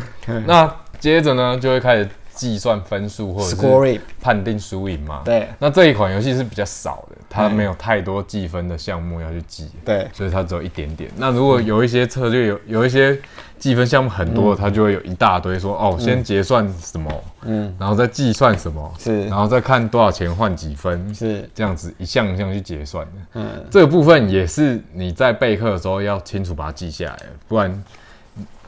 那接着呢，就会开始计算分数或者是判定输赢嘛。对。那这一款游戏是比较少的，它没有太多计分的项目要去记，对。所以它只有一点点。那如果有一些策略有有一些计分项目很多，它就会有一大堆说哦，先结算什么，嗯，然后再计算什么，是。然后再看多少钱换几分，是。这样子一项一项去结算的。嗯，这个部分也是你在备课的时候要清楚把它记下来，不然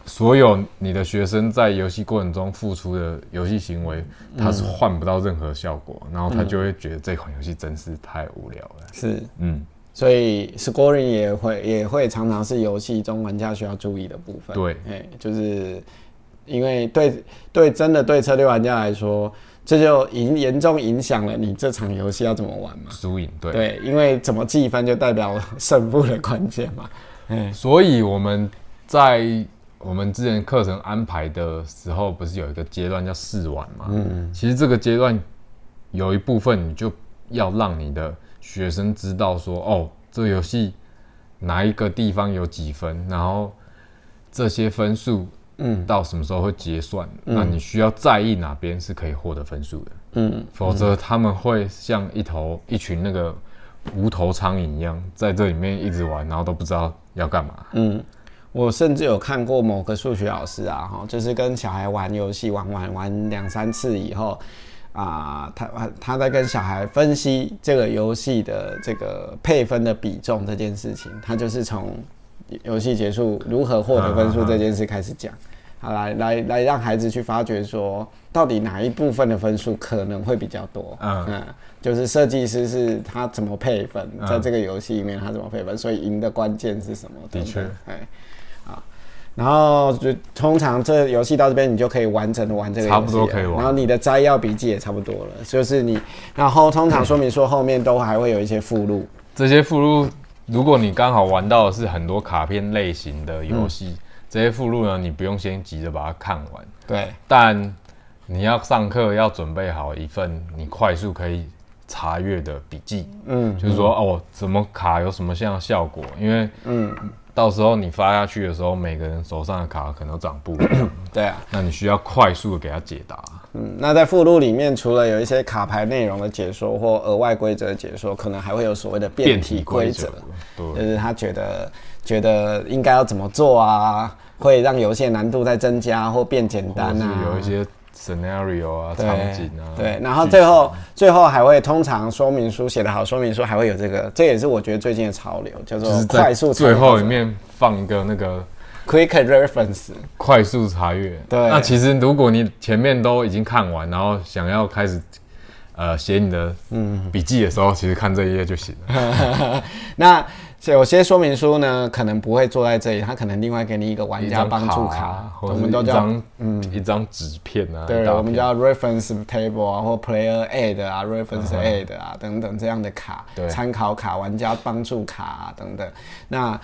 所有你的学生在游戏过程中付出的游戏行为，他是换不到任何效果，然后他就会觉得这款游戏真是太无聊了。是，嗯，所以 scoring 也会也会常常是游戏中玩家需要注意的部分。对哎、就是因为对对真的对策略玩家来说，这就影严重影响了你这场游戏要怎么玩嘛。输赢对。对，因为怎么计分就代表胜负的关键嘛。哎，所以我们在我们之前课程安排的时候，不是有一个阶段叫试玩嘛？嗯，其实这个阶段有一部分你就要让你的学生知道说，哦，这个游戏哪一个地方有几分，然后这些分数，嗯，到什么时候会结算？那你需要在意哪边是可以获得分数的，嗯，否则他们会像一头一群那个无头苍蝇一样，在这里面一直玩，然后都不知道要干嘛。嗯，我甚至有看过某个数学老师啊，哈，就是跟小孩玩游戏玩玩玩两三次以后，啊，他他在跟小孩分析这个游戏的这个配分的比重这件事情，他就是从游戏结束如何获得分数这件事开始讲。好，来来来，让孩子去发掘说，到底哪一部分的分数可能会比较多。嗯就是设计师是他怎么配分，在这个游戏里面他怎么配分，所以赢的关键是什么？的确哎，啊，然后就通常这游戏到这边，你就可以完整的玩这个游戏，差不多可以玩。然后你的摘要笔记也差不多了，就是你，然后通常说明书后面都还会有一些附录，这些附录，如果你刚好玩到的是很多卡片类型的游戏，这些附录呢，你不用先急着把它看完，对，但你要上课要准备好一份你快速可以查阅的笔记，嗯，就是说哦，怎么卡有什么样的效果，因为嗯，到时候你发下去的时候，每个人手上的卡可能都长不一样，对啊，那你需要快速的给他解答。嗯，那在附录里面，除了有一些卡牌内容的解说或额外规则解说，可能还会有所谓的变体规则，就，是他觉得觉得应该要怎么做啊，会让游戏的难度再增加或变简单啊，有一些 scenario 啊、对场景啊，对，然后最后最后还会通常说明书写得好，说明书还会有这个，这也是我觉得最近的潮流，叫做快速最后里面放一个那个 quick reference，快速查阅。对。那其实如果你前面都已经看完，然后想要开始呃写你的嗯。笔记的时候，其实看这一页就行了。那有些说明书呢，可能不会坐在这里，他可能另外给你一个玩家帮助卡，啊我们都叫一张嗯。一张纸片啊，对，我们叫 reference table 啊，或 player aid 啊，reference aid 啊，等等这样的卡，对。参考卡、玩家帮助卡啊等等。那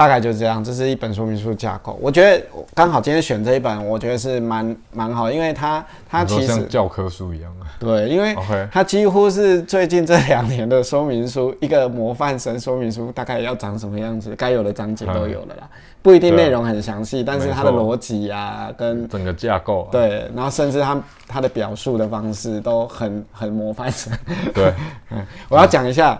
大概就是这样，这是一本说明书架构。我觉得刚好今天选这一本，我觉得是蛮蛮好，因为它它其实像教科书一样啊。对，因为它几乎是最近这两年的说明书，一个模范生说明书大概要长什么样子，该有的章节都有了啦，不一定内容很详细，但是它的逻辑啊跟整个架构、啊，对，然后甚至它它的表述的方式都很很模范生。对，我要讲一下，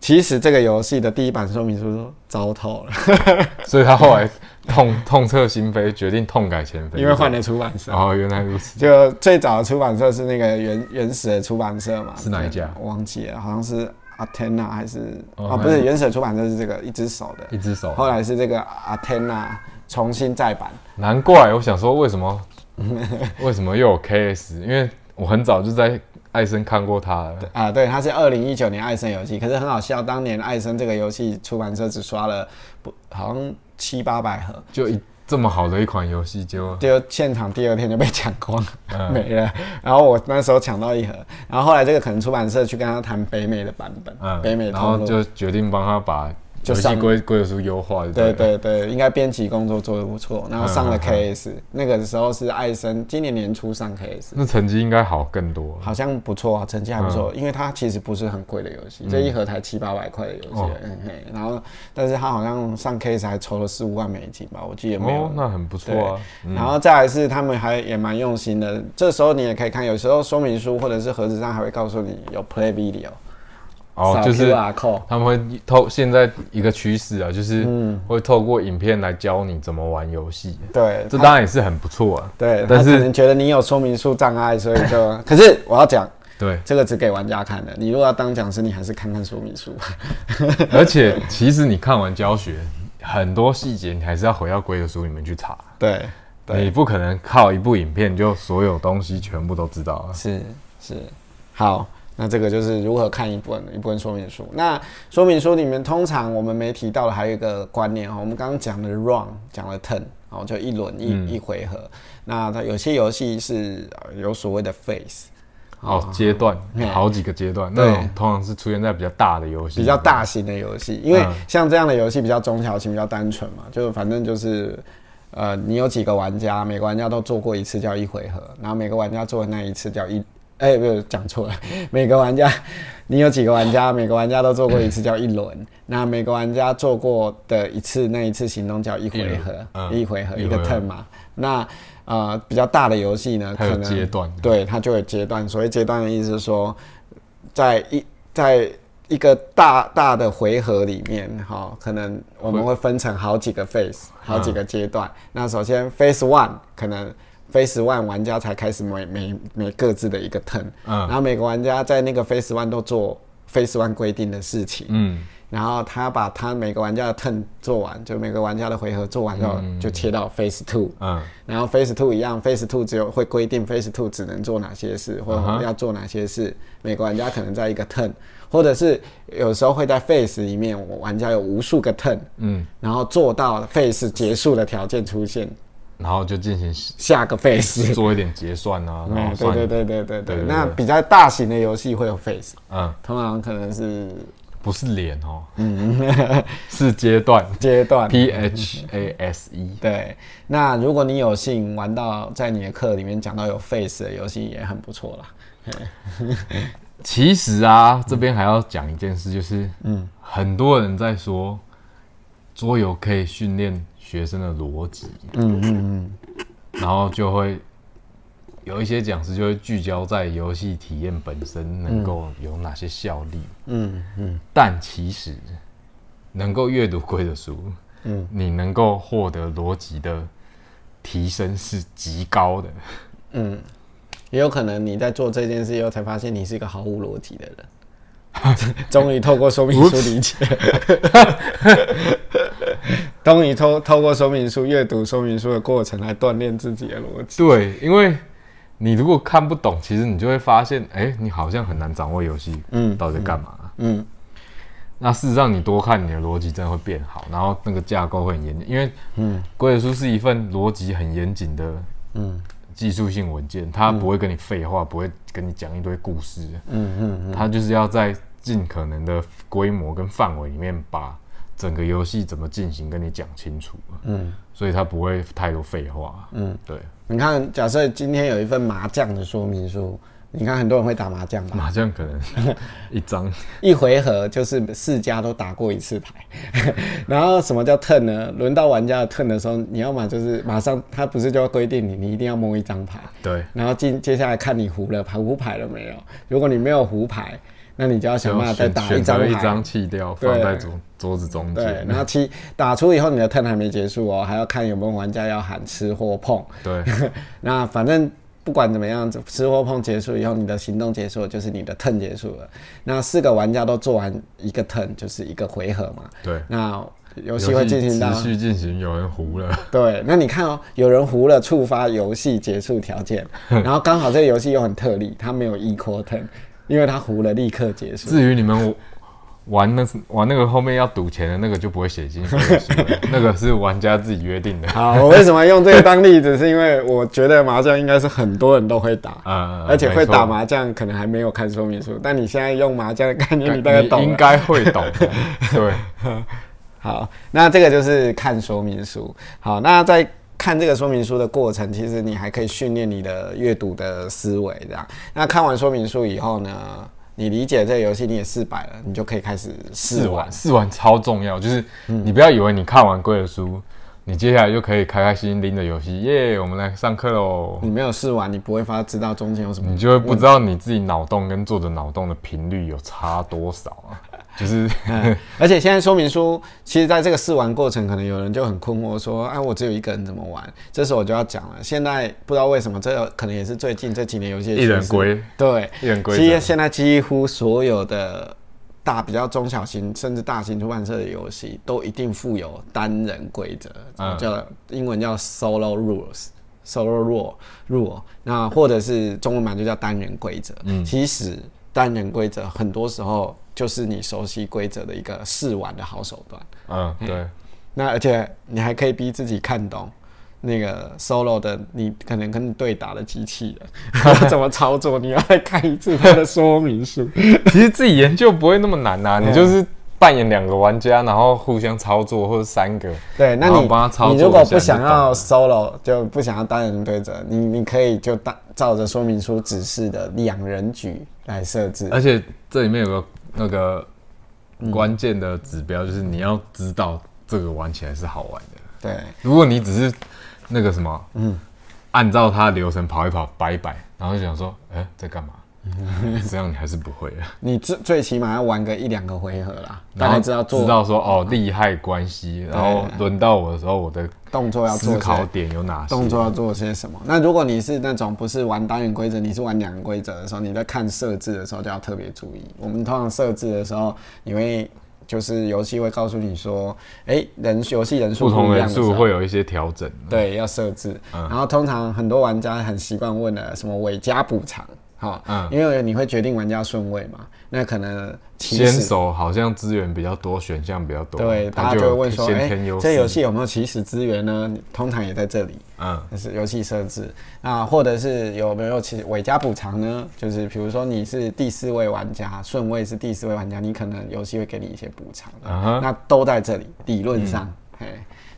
其实这个游戏的第一版说明书都糟透了，所以他后来痛痛彻心扉，决定痛改前非，因为换了出版社。哦，原来如此，就最早的出版社是那个原原始的出版社嘛？是哪一家我忘记了，好像是 Athena 还是哦哦，不是原始的出版社是这个一只手的，一只手。后来是这个 Athena 重新再版。难怪我想说，为什么 为什么又有 KS？因为我很早就在艾森看过他了。啊，对，他是二零一九年艾森游戏，可是很好笑，当年艾森这个游戏出版社只刷了不好像七八百盒，就一这么好的一款游戏，结果就现场第二天就被抢光，嗯 没了。然后我那时候抢到一盒，然后后来这个可能出版社去跟他谈北美的版本，嗯，北美然后。就决定帮他把就上规规则书优化就对了。对对，应该编辑工作做得不错，然后上了嗯嗯 KS，、那个时候是艾森今年年初上 KS，那成绩应该好更多。好像不错啊，成绩还不嗯错，因为它其实不是很贵的游戏，这一盒才七八百块的游戏然后但是它好像上 KS 还筹了四五万美金吧，我记得没有。哦，那很不错啊。嗯然后再来是他们还也蛮用心的，这时候你也可以看，有时候说明书或者是盒子上还会告诉你有 play video，哦，就是 QR code，他们会透现在一个趋势啊，就是嗯会透过影片来教你怎么玩游戏。对，这他当然也是很不错啊。对，但是他可能觉得你有说明书障碍，所以就，可是我要讲。对，这个只给玩家看的，你如果要当讲师，你还是看看说明书。而且其实你看完教学，很多细节你还是要回到规则书里面去查。对，对，你不可能靠一部影片就所有东西全部都知道了。是是，好，那这个就是如何看一本一本说明书。那说明书里面通常我们没提到的还有一个观念哈，我们刚刚讲的 run，讲了 turn，哦，就一轮一、嗯。一回合。那它有些游戏是呃有所谓的 phase，哦，阶段嗯好几个阶段，对。那种通常是出现在比较大的游戏，比较大型的游戏，因为嗯。像这样的游戏比较中小型，比较单纯嘛，就反正就是，呃，你有几个玩家，每个玩家都做过一次叫一回合，然后每个玩家做的那一次叫一，哎、不是讲错了，每个玩家，你有几个玩家，每个玩家都做过一次叫一轮，那每个玩家做过的一次那一次行动叫一回合，嗯一回合一个 turn 嘛，那。呃，比较大的游戏呢，可能阶段对，它就有阶段。所谓阶段的意思是说，在一在一个大大的回合里面，哈、可能我们会分成好几个 phase，好几个阶段。那首先 phase one 可能 phase one 玩家才开始每每每各自的一个 turn，、嗯。然后每个玩家在那个 phase one 都做 phase one 规定的事情，嗯，然后他把他每个玩家的 turn 做完，就每个玩家的回合做完之后，就切到 Face two，嗯，然后 Face Two 一样，Face Two 只有会规定 Face Two 只能做哪些事，或者要做哪些事。每个玩家可能在一个 turn，或者是有时候会在 face 里面，我玩家有无数个 turn，嗯，然后做到 face 结束的条件出现，然后就进行下个 Phase。做一点结算啊，然后嗯，对算对对对对对。对对对。那比较大型的游戏会有 Phase，嗯，通常可能是不是脸哦，嗯，是阶段。阶段。，P H A S E，对，那如果你有幸玩到在你的课里面讲到有 Phase 的游戏，也很不错啦。其实啊，这边还要讲一件事，就是，嗯，很多人在说桌游可以训练学生的逻辑，嗯嗯嗯，然后就会有一些讲师就会聚焦在游戏体验本身能够有哪些效力，嗯嗯。但其实能够阅读规则书，嗯，你能够获得逻辑的提升是极高的。嗯，也有可能你在做这件事以后才发现你是一个毫无逻辑的人。终于透过说明书理解，终于透透过说明书阅读说明书的过程来锻炼自己的逻辑。对，因为你如果看不懂，其实你就会发现，哎、你好像很难掌握游戏，嗯到底在干嘛。嗯那事实上，你多看，你的逻辑真的会变好，然后那个架构会很严谨，因为嗯规则书是一份逻辑很严谨的嗯技术性文件，它不会跟你废话，不会跟你讲一堆故事，嗯嗯它就是要在尽可能的规模跟范围里面把整个游戏怎么进行跟你讲清楚，嗯所以他不会太多废话。嗯，对，你看，假设今天有一份麻将的说明书，你看很多人会打麻将吧？麻将可能一张 一回合就是四家都打过一次牌，然后什么叫 turn 呢？轮到玩家的 turn 的时候，你要么就是马上，他不是就要规定你，你一定要摸一张牌，对，然后接接下来看你胡了牌胡牌了没有？如果你没有胡牌，那你就要想办法再打一张一张弃掉，放在桌桌子中对，间。然后七打出以后，你的 turn 还没结束哦，还要看有没有玩家要喊吃或碰。对，那反正不管怎么样，吃或碰结束以后，你的行动结束，就是你的 turn 结束了。那四个玩家都做完一个 turn，就是一个回合嘛。对，那游戏会进行到持续进行，有人胡了，对，那你看哦，有人胡了触发游戏结束条件，然后刚好这个游戏又很特例，它没有 equal turn，因为他糊了立刻结束。至于你们玩那玩那个后面要赌钱的那个就不会写进去，那个是玩家自己约定的。好，我为什么用这个当例子？是因为我觉得麻将应该是很多人都会打，呃，而且会打麻将可能还没有看说明书，但你现在用麻将的概念，你大概懂了。应该会懂的。对，好，那这个就是看说明书。好，那在看这个说明书的过程，其实你还可以训练你的阅读的思维，这样。那看完说明书以后呢，你理解这个游戏，你也试摆了，你就可以开始试玩试玩。玩超重要，就是嗯你不要以为你看完贵的书，你接下来就可以开开心心拎着游戏，耶，我们来上课喽。你没有试完，你不会发知道中间有什么你就会不知道你自己脑洞跟作者脑洞的频率有差多少啊，就是嗯而且现在说明书，其实在这个试玩过程，可能有人就很困惑说：“哎、我只有一个人怎么玩？”这时候我就要讲了，现在不知道为什么，这个可能也是最近这几年游戏的一人规，对，一人规其实。现在几乎所有的大、比较中小型甚至大型出版社的游戏，都一定附有单人规则，嗯叫英文叫 solo rules。solo rule rule，那或者是中文版就叫单人规则。嗯其实单人规则很多时候就是你熟悉规则的一个试玩的好手段。嗯，对，那而且你还可以逼自己看懂那个 solo 的你可能跟你对打的机器人 怎么操作，你要再看一次它的说明书。其实自己研究不会那么难呐、嗯你就是扮演两个玩家，然后互相操作，或者三个。对，那你你如果不想要 solo，就不想要单人对着，你你可以就当照着说明书指示的两人局来设置。而且这里面有个那个嗯关键的指标，就是你要知道这个玩起来是好玩的。对，如果你只是那个什么，嗯，按照它的流程跑一跑、摆一摆，然后就想说，哎、在干嘛？这样你还是不会啊。你最最起码要玩个一两个回合啦，大然后概知道做知道说哦利害关系，然后轮到我的时候，我的动作要做思考点有哪些？动作要做些什么。那如果你是那种不是玩单人规则，你是玩两人规则的时候，你在看设置的时候就要特别注意。我们通常设置的时候，你会就是游戏会告诉你说，哎、人游戏人数不同人数会有一些调整。对，要设置。嗯然后通常很多玩家很习惯问的什么尾加补偿，哈、嗯因为你会决定玩家顺位嘛，那可能起先始手好像资源比较多，选项比较多，对，大家就会问说，先哎。这游戏有没有起始资源呢？通常也在这里。嗯，就是游戏设置啊，或者是有没有其尾加补偿呢？就是比如说你是第四位玩家，顺位是第四位玩家，你可能游戏会给你一些补偿的嗯那都在这里，理论上，嘿，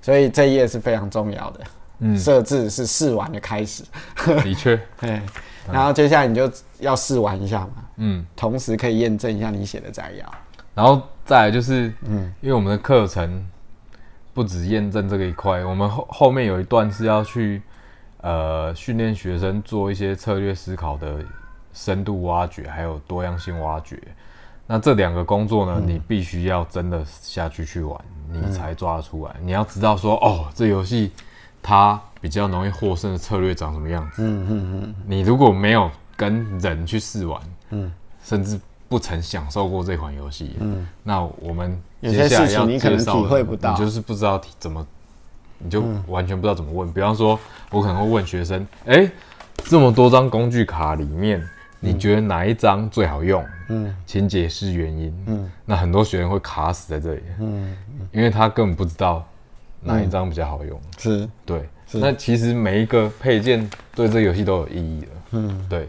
所以这一页是非常重要的。嗯。设置是试玩的开始，的确，嘿，然后接下来你就要试玩一下嘛，嗯，同时可以验证一下你写的摘要。然后再来就是，嗯，因为我们的课程不止验证这个一块，我们后后面有一段是要去呃训练学生做一些策略思考的深度挖掘，还有多样性挖掘。那这两个工作呢，你必须要真的下去去玩，你才抓得出来。你要知道说，哦，这游戏它比较容易获胜的策略长什么样子。嗯嗯嗯。你如果没有跟人去试玩，嗯，甚至不曾享受过这款游戏，嗯，那我们有些事情你可能体会不到，你就是不知道怎么，你就完全不知道怎么问。比方说，我可能会问学生，哎，这么多张工具卡里面。你觉得哪一张最好用？嗯，请解释原因。嗯，那很多学员会卡死在这里。嗯，因为他根本不知道哪一张比较好用。是，对。那其实每一个配件对这游戏都有意义的。嗯，对。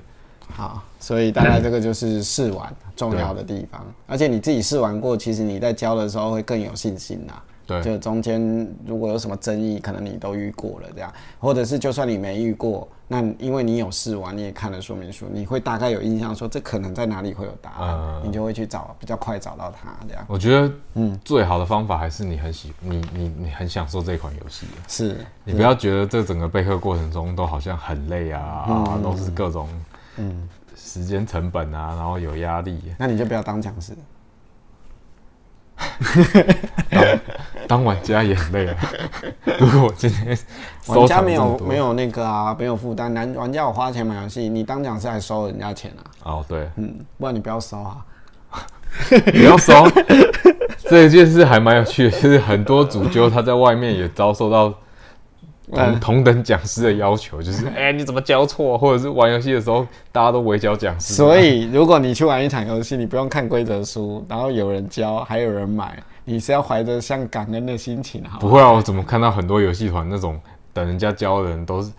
好，所以大概这个就是试玩重要的地方。而且你自己试玩过，其实你在教的时候会更有信心啦。对，就中间如果有什么争议，可能你都遇过了这样，或者是就算你没遇过，那因为你有试完，你也看了说明书，你会大概有印象说这可能在哪里会有答案，你就会去找，比较快找到它这样。我觉得，嗯，最好的方法还是你很喜，你你你很享受这款游戏，是。你不要觉得这整个备课过程中都好像很累啊，都是各种嗯。时间成本啊，然后有压力，那你就不要当讲师。当玩家也累啊。如果我今天玩家没有没有那个啊，没有负担，男玩家我花钱买游戏，你当讲师还收人家钱啊？哦，对，嗯，不然你不要收啊，不要收。这件事还蛮有趣的，就是很多主角他在外面也遭受到。同同等讲师的要求就是，哎，你怎么教错？或者是玩游戏的时候，大家都围剿讲师。所以，如果你去玩一场游戏，你不用看规则书，然后有人教，还有人买，你是要怀着像感恩的心情。不会啊，我怎么看到很多游戏团那种等人家教的人，都是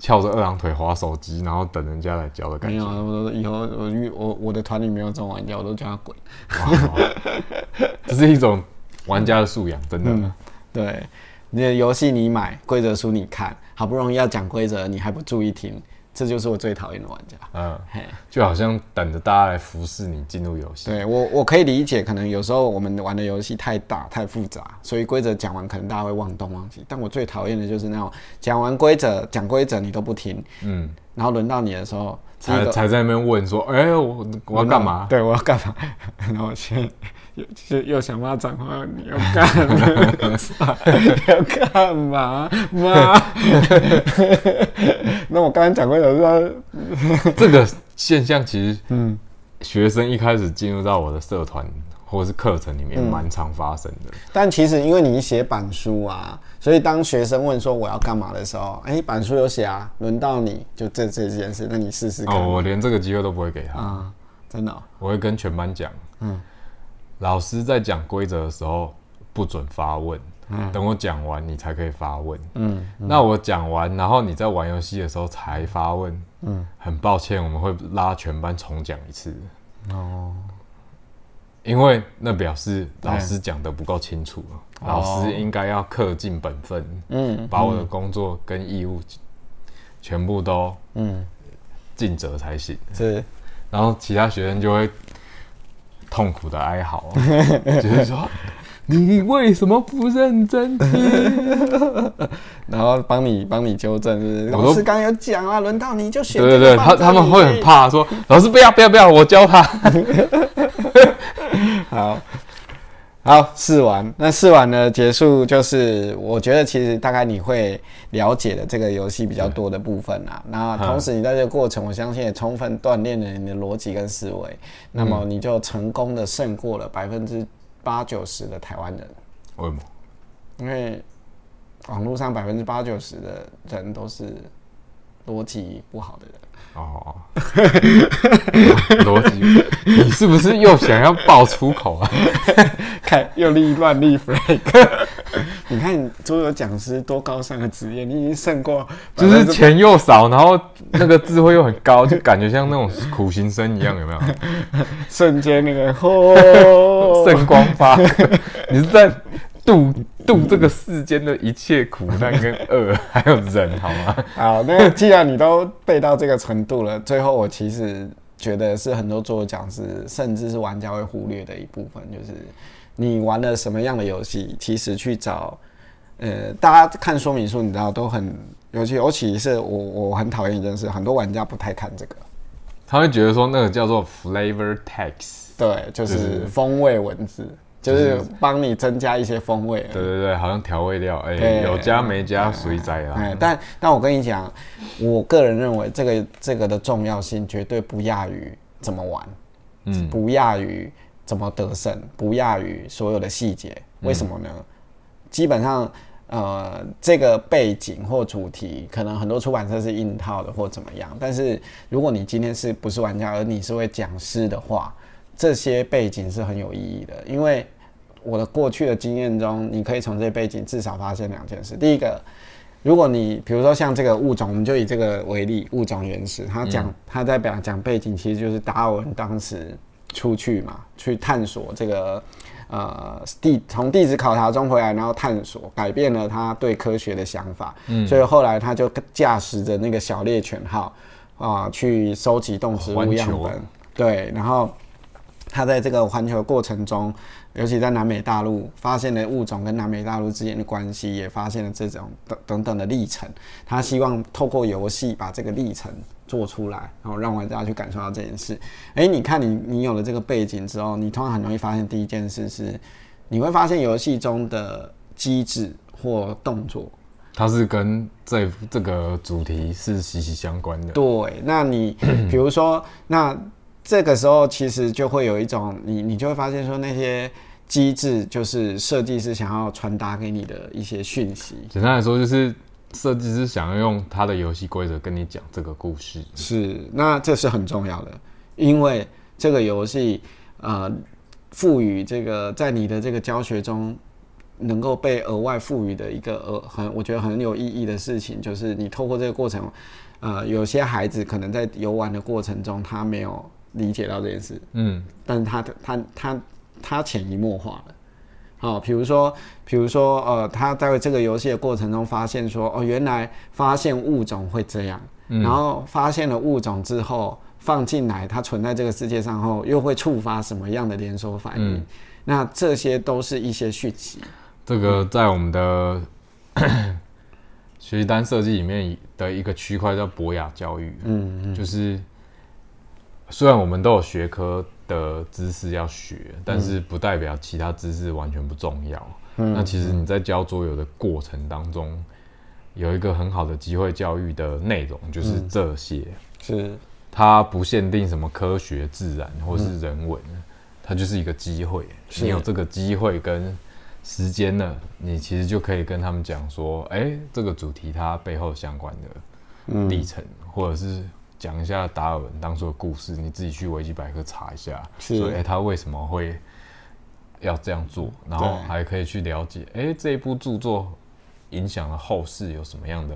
翘着二郎腿划手机，然后等人家来教的感觉。没有，我以后我我我的团里没有这种玩家，我都叫他滚。这是一种玩家的素养，真的。对。你的游戏你买，规则书你看，好不容易要讲规则，你还不注意听，这就是我最讨厌的玩家。嗯，就好像等着大家来服侍你进入游戏。对我，我可以理解，可能有时候我们玩的游戏太大太复杂，所以规则讲完可能大家会忘东忘西。但我最讨厌的就是那种讲完规则，讲规则你都不听，嗯，然后轮到你的时候才才在那边问说，哎，我我要干嘛？对我要干嘛？然后先。又又想骂脏话，你要干嘛？要干嘛？妈！那我刚才讲过，有说这个现象其实，嗯，学生一开始进入到我的社团或者是课程里面，蛮常发生的。但其实因为你写板书啊，所以当学生问说我要干嘛的时候，哎，板书有写啊，轮到你就这这件事，那你试试看。哦，我连这个机会都不会给他啊，真的，我会跟全班讲，嗯。老师在讲规则的时候不准发问，等我讲完你才可以发问。嗯，那我讲完，然后你在玩游戏的时候才发问。嗯，很抱歉，我们会拉全班重讲一次。哦，因为那表示老师讲的不够清楚老师应该要恪尽本分，嗯，把我的工作跟义务全部都嗯尽责才行。是，然后其他学生就会。痛苦的哀嚎，就是说，你为什么不认真听？然后帮你帮你纠正，老师刚有讲啊，轮到你就选。对对对，他他们会很怕，说老师不要不要不要，我教他。好。好，试完那试完呢？结束就是，我觉得其实大概你会了解的这个游戏比较多的部分啊。那同时你在这个过程，我相信也充分锻炼了你的逻辑跟思维。那么你就成功的胜过了百分之八九十的台湾人。为什么？因为网络上百分之八九十的人都是逻辑不好的人。哦，逻辑，你是不是又想要爆粗口啊？看又立乱立 flag，你看桌游讲师多高尚的职业，你已经胜过，就是钱又少，然后那个智慧又很高，就感觉像那种苦行僧一样，有没有？瞬间那个哦，圣光发，你是在。度度这个世间的一切苦难跟恶，还有人，好吗？好，那既然你都背到这个程度了，最后我其实觉得是很多作讲师，甚至是玩家会忽略的一部分，就是你玩了什么样的游戏，其实去找呃，大家看说明书，你知道都很，尤其尤其是我我很讨厌一件事，很多玩家不太看这个，他会觉得说那个叫做 flavor text，对，就是风味文字，就是帮你增加一些风味。对对对，好像调味料，哎，有加没加随在啊。哎，但但我跟你讲，我个人认为这个这个的重要性绝对不亚于怎么玩，嗯，不亚于怎么得胜，不亚于所有的细节。为什么呢？基本上。呃，这个背景或主题，可能很多出版社是硬套的或怎么样。但是如果你今天是不是玩家，而你是位讲师的话，这些背景是很有意义的。因为我的过去的经验中，你可以从这些背景至少发现两件事。第一个，如果你比如说像这个物种，我们就以这个为例，物种原始，他讲他在表讲背景，其实就是达尔文当时出去嘛，去探索这个。呃，地从地质考察中回来，然后探索，改变了他对科学的想法。嗯，所以后来他就驾驶着那个小猎犬号啊，去收集动植物样本。对，然后他在这个环球过程中，尤其在南美大陆发现了物种跟南美大陆之间的关系，也发现了这种等等等的历程。他希望透过游戏把这个历程。做出来，然后让玩家去感受到这件事。哎，你看你你有了这个背景之后，你通常很容易发现第一件事是，你会发现游戏中的机制或动作，它是跟这这个主题是息息相关的。对，那你 比如说，那这个时候其实就会有一种你你就会发现说那些机制就是设计师想要传达给你的一些讯息。简单来说就是。设计师想要用他的游戏规则跟你讲这个故事，是那这是很重要的，因为这个游戏呃赋予这个在你的这个教学中能够被额外赋予的一个呃很我觉得很有意义的事情，就是你透过这个过程，呃有些孩子可能在游玩的过程中他没有理解到这件事，嗯，但是他他他他潜移默化了。好，比如说，比如说，呃，他在这个游戏的过程中发现说，哦，原来发现物种会这样，然后发现了物种之后放进来，它存在这个世界上后，又会触发什么样的连锁反应？那这些都是一些续集。这个在我们的 学习单设计里面的一个区块叫博雅教育，嗯嗯，就是虽然我们都有学科。的知识要学，但是不代表其他知识完全不重要。那其实你在教桌游的过程当中，有一个很好的机会教育的内容，就是这些。是，它不限定什么科学、自然或是人文，它就是一个机会。你有这个机会跟时间呢，你其实就可以跟他们讲说，哎，这个主题它背后相关的历程，或者是。讲一下达尔文当初的故事，你自己去维基百科查一下，是。哎他为什么会要这样做，然后还可以去了解哎这一部著作影响了后世有什么样的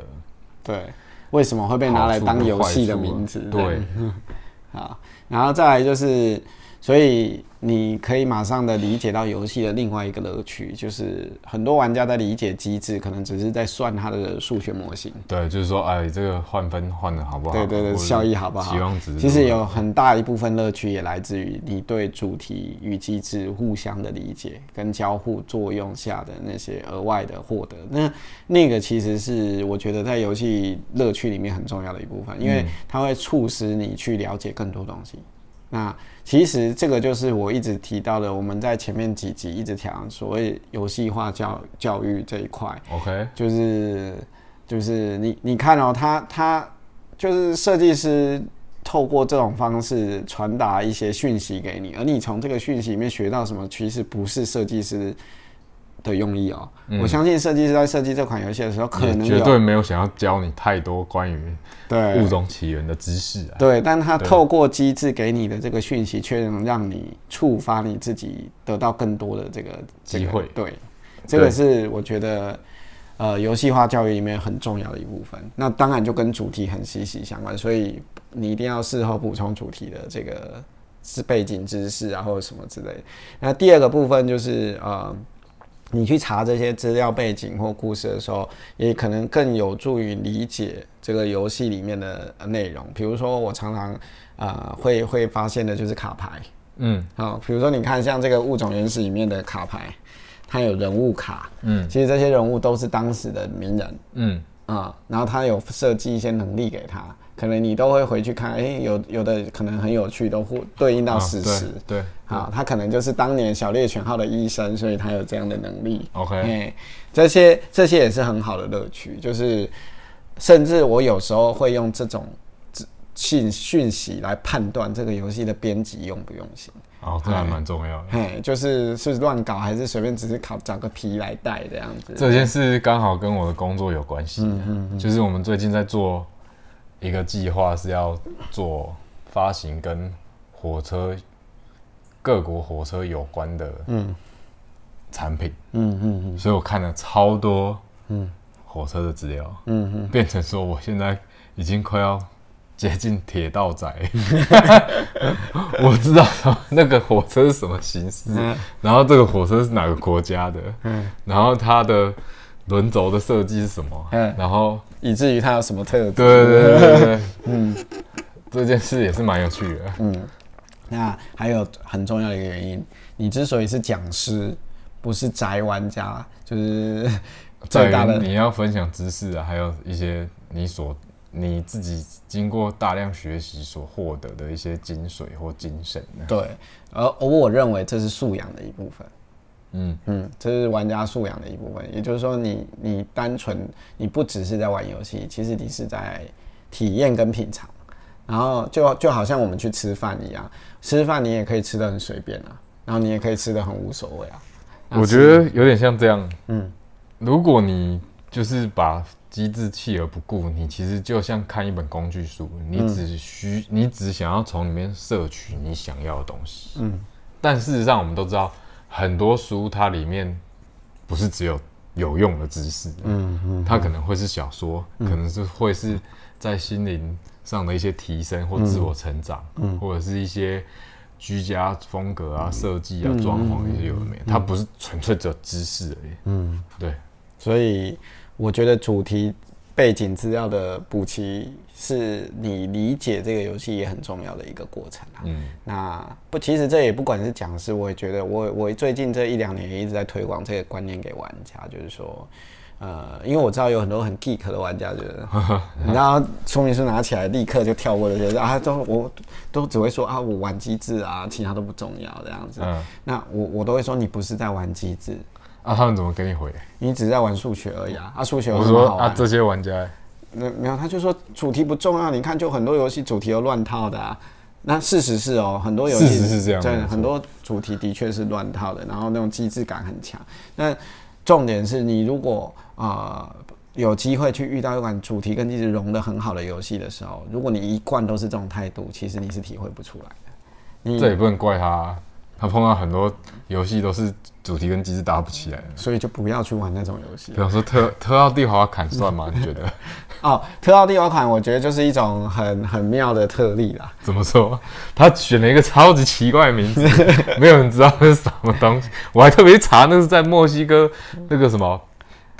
对，为什么会被拿来当游戏的名字？对，好，然后再来就是，所以。你可以马上的理解到游戏的另外一个乐趣，就是很多玩家在理解机制，可能只是在算它的数学模型。对，就是说，哎，这个换分换的好不好？对对对，效益好不好？期望值。其实有很大一部分乐趣也来自于你对主题与机制互相的理解跟交互作用下的那些额外的获得。那那个其实是我觉得在游戏乐趣里面很重要的一部分，因为它会促使你去了解更多东西。那其实这个就是我一直提到的，我们在前面几集一直讲所谓游戏化教教育这一块。OK，就是就是你你看哦，他他就是设计师透过这种方式传达一些讯息给你，而你从这个讯息里面学到什么，其实不是设计师。的用意哦，我相信设计师在设计这款游戏的时候，可能绝对没有想要教你太多关于对物种起源的知识啊。对，但他透过机制给你的这个讯息，却能让你触发你自己得到更多的这个机会。对，这个是我觉得呃游戏化教育里面很重要的一部分。那当然就跟主题很息息相关，所以你一定要事后补充主题的这个是背景知识啊，或者什么之类的。那第二个部分就是呃。你去查这些资料背景或故事的时候，也可能更有助于理解这个游戏里面的内容。比如说，我常常啊会会发现的就是卡牌，嗯，好，比如说你看像这个物种原始里面的卡牌，它有人物卡，嗯，其实这些人物都是当时的名人，嗯。啊，然后他有设计一些能力给他，可能你都会回去看，哎，有有的可能很有趣，都会对应到史实，对，好，他可能就是当年小猎犬号的医生，所以他有这样的能力，OK，哎，这些这些也是很好的乐趣，就是甚至我有时候会用这种。信讯息来判断这个游戏的编辑用不用心哦，这还蛮重要的。嘿，就是是乱搞还是随便只是考找个皮来带这样子。这件事刚好跟我的工作有关系。嗯嗯，就是我们最近在做一个计划，是要做发行跟火车各国火车有关的嗯产品。嗯嗯嗯，所以我看了超多嗯火车的资料。嗯嗯，变成说我现在已经快要。接近铁道仔，我知道那个火车是什么形式，然后这个火车是哪个国家的，然后它的轮轴的设计是什么，嗯然后以至于它有什么特点。对对对对，嗯，这件事也是蛮有趣的。嗯，那还有很重要的一个原因，你之所以是讲师，不是宅玩家，就是最大的你要分享知识啊，还有一些你所。你自己经过大量学习所获得的一些精髓或精神，对，而而我认为这是素养的一部分，嗯嗯，这是玩家素养的一部分。也就是说，你你单纯你不只是在玩游戏，其实你是在体验跟品尝。然后就就好像我们去吃饭一样，吃饭你也可以吃的很随便啊，然后你也可以吃的很无所谓啊。我觉得有点像这样，嗯，如果你就是把。机制弃而不顾，你其实就像看一本工具书，你只需你只想要从里面摄取你想要的东西。嗯，但事实上我们都知道，很多书它里面不是只有有用的知识，嗯嗯，它可能会是小说，可能是会是在心灵上的一些提升或自我成长，嗯，或者是一些居家风格啊、设计啊、装潢一些有的没，它不是纯粹只有知识而已。嗯，对，所以。我觉得主题背景资料的补齐是你理解这个游戏也很重要的一个过程啊。嗯，那不，其实这也不管是讲师，我也觉得我我最近这一两年也一直在推广这个观念给玩家，就是说，呃，因为我知道有很多很 geek 的玩家，就是 然后说明书拿起来立刻就跳过了，就是啊，都我都只会说啊，我玩机制啊，其他都不重要这样子。嗯，那我我都会说，你不是在玩机制。啊，他们怎么跟你回？你只是在玩数学而已啊！啊，数学我说啊，这些玩家，那没有，他就说主题不重要。你看，就很多游戏主题都乱套的啊。那事实是哦，很多游戏是这样，对，很多主题的确是乱套的，然后那种机制感很强。那重点是你如果啊有机会去遇到一款主题跟机制融的很好的游戏的时候，如果你一贯都是这种态度，其实你是体会不出来的。这也不能怪他。他碰到很多游戏都是主题跟机制搭不起来，所以就不要去玩那种游戏。比方说特特奥蒂华坎算吗？你觉得？哦，特奥蒂华坎，我觉得就是一种很很妙的特例啦。怎么说？他选了一个超级奇怪的名字，没有人知道那是什么东西。我还特别查，那是在墨西哥那个什么。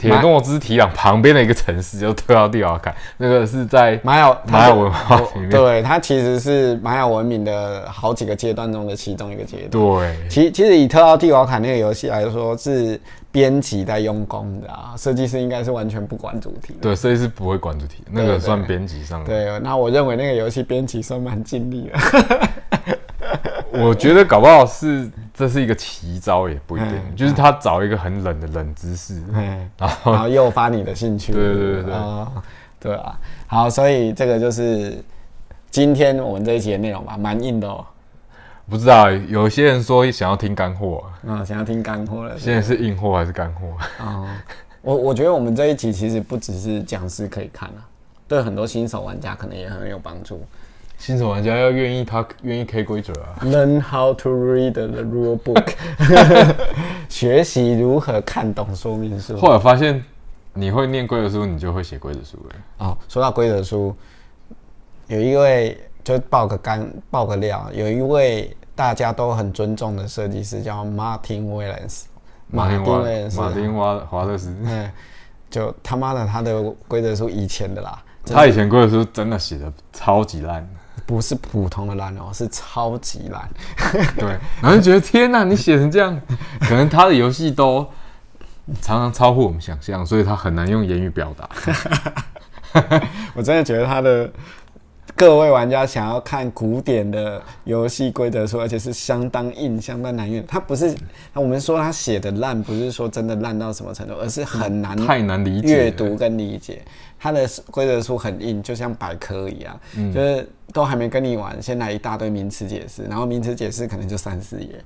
铁诺兹提朗旁边的一个城市，就特奥蒂瓦坎，那个是在玛雅玛雅文化里面。对，它其实是玛雅文明的好几个阶段中的其中一个阶段。对，其其实以特奥蒂瓦坎那个游戏来说，是编辑在用功的啊，设计师应该是完全不管主题。对，设计师不会管主题，那个算编辑上的。对，那我认为那个游戏编辑算蛮尽力了。我觉得搞不好是这是一个奇招，也不一定。就是他找一个很冷的冷知识，然后然后诱发你的兴趣。对对对对，对啊。好，所以这个就是今天我们这一集的内容吧，蛮硬的哦。不知道有些人说想要听干货，啊，想要听干货了。现在是硬货还是干货？哦，我我觉得我们这一集其实不只是讲师可以看啊，对很多新手玩家可能也很有帮助。新手玩家要愿意，他愿意 K 规则啊。Learn how to read the rule book，学习如何看懂说明书。后来发现，你会念规则书，你就会写规则书了。哦，说到规则书，有一位就爆个干爆个料，有一位大家都很尊重的设计师叫 Martin Williams。马丁·威廉斯，马丁·华华特斯。嗯，就他妈的，他的规则书以前的啦。他以前规则书真的写的超级烂。不是普通的烂哦，是超级烂。对，然后就觉得天哪，你写成这样，可能他的游戏都 常常超乎我们想象，所以他很难用言语表达。我真的觉得他的各位玩家想要看古典的游戏规则书，而且是相当硬、相当难用。他不是，我们说他写的烂，不是说真的烂到什么程度，而是很难太难理解阅读跟理解。他的规则书很硬，就像百科一样，就是都还没跟你玩，先来一大堆名词解释，然后名词解释可能就三四页，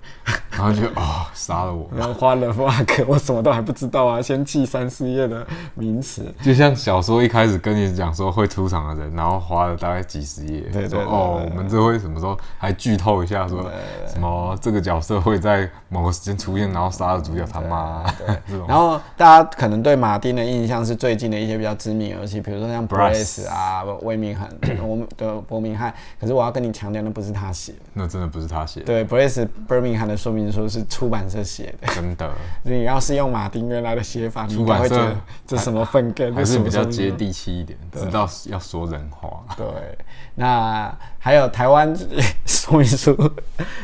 然后就哦杀了我，然后花了 fuck，我什么都还不知道啊，先记三四页的名词，就像小说一开始跟你讲说会出场的人，然后花了大概几十页，对对哦，我们这会什么时候还剧透一下说什么这个角色会在某个时间出现，然后杀了主角他妈，对，然后大家可能对马丁的印象是最近的一些比较知名游戏，比如说像 Brace 啊、威明汉、我们的伯明翰。可是我要跟你强调，那不是他写的，那真的不是他写的。对，Brace Birmingham 的说明书是出版社写的，真的。你要是用马丁原来的写法，出版社这什么粪根，还是比较接地气一点，知道要说人话。对，那还有台湾 说明书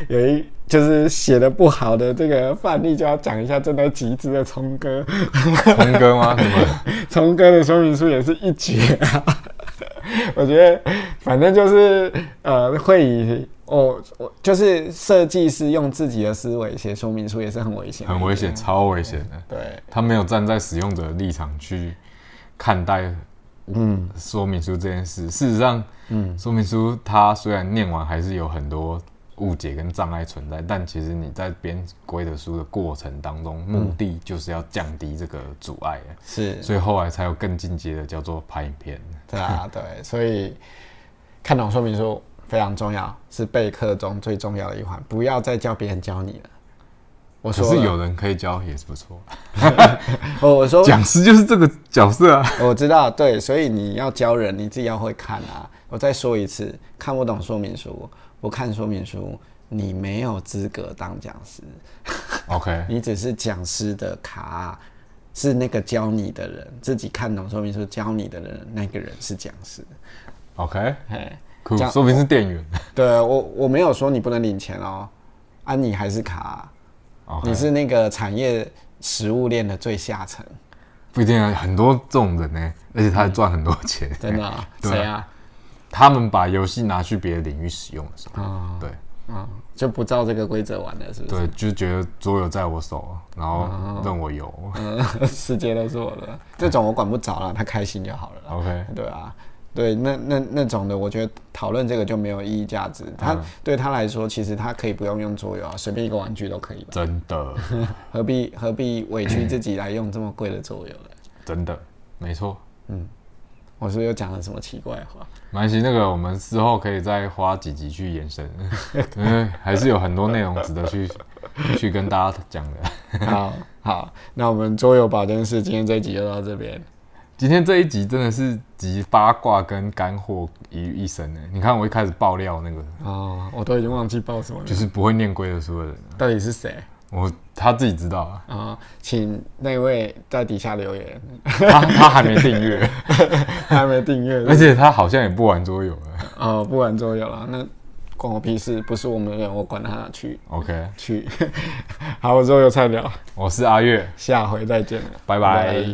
有一。就是写的不好的这个范例，就要讲一下正在集资的聪哥。聪哥吗？什么？聪哥的说明书也是一绝啊！我觉得，反正就是呃，会以哦，我就是设计师用自己的思维写说明书，也是很危险，很危险，超危险的。对，他没有站在使用者的立场去看待，嗯，说明书这件事。事实上，嗯，说明书它虽然念完，还是有很多。误解跟障碍存在，但其实你在编规则书的过程当中，目的就是要降低这个阻碍。是，所以后来才有更进阶的叫做拍影片。对啊，对，所以看懂说明书非常重要，是备课中最重要的一环。不要再叫别人教你了。我说，是有人可以教也是不错。我我说，讲师就是这个角色啊。我知道，对，所以你要教人，你自己要会看啊。我再说一次，看不懂说明书。不看说明书，你没有资格当讲师。OK，你只是讲师的卡，是那个教你的人自己看懂说明书教你的人，那个人是讲师。OK，哎，说明是店员。对我，我没有说你不能领钱哦，啊，你还是卡，你是那个产业食物链的最下层。不一定啊，很多这种人呢，而且他还赚很多钱。真的？谁啊？他们把游戏拿去别的领域使用的时候，对，啊，就不照这个规则玩了，是不是？对，就觉得桌游在我手，然后任我游，世界都是我的，这种我管不着了，他开心就好了。OK，对啊，对，那那那种的，我觉得讨论这个就没有意义价值。他对他来说，其实他可以不用用桌游啊，随便一个玩具都可以。真的，何必何必委屈自己来用这么贵的桌游呢？真的，没错，嗯。我是又讲了什么奇怪的话？没关系，那个我们之后可以再花几集去延伸，因为还是有很多内容值得去去跟大家讲的。好好，那我们桌游保健室今天这一集就到这边。今天这一集真的是集八卦跟干货于一身呢。你看我一开始爆料那个哦，我都已经忘记爆什么了，就是不会念规则书的人，到底是谁？我他自己知道啊，啊，请那位在底下留言。他他还没订阅，还没订阅，而且他好像也不玩桌游了。哦，不玩桌游了，那关我屁事，不是我们的人，我管他去。OK，去。好，我桌游菜鸟，我是阿月，下回再见了，拜拜。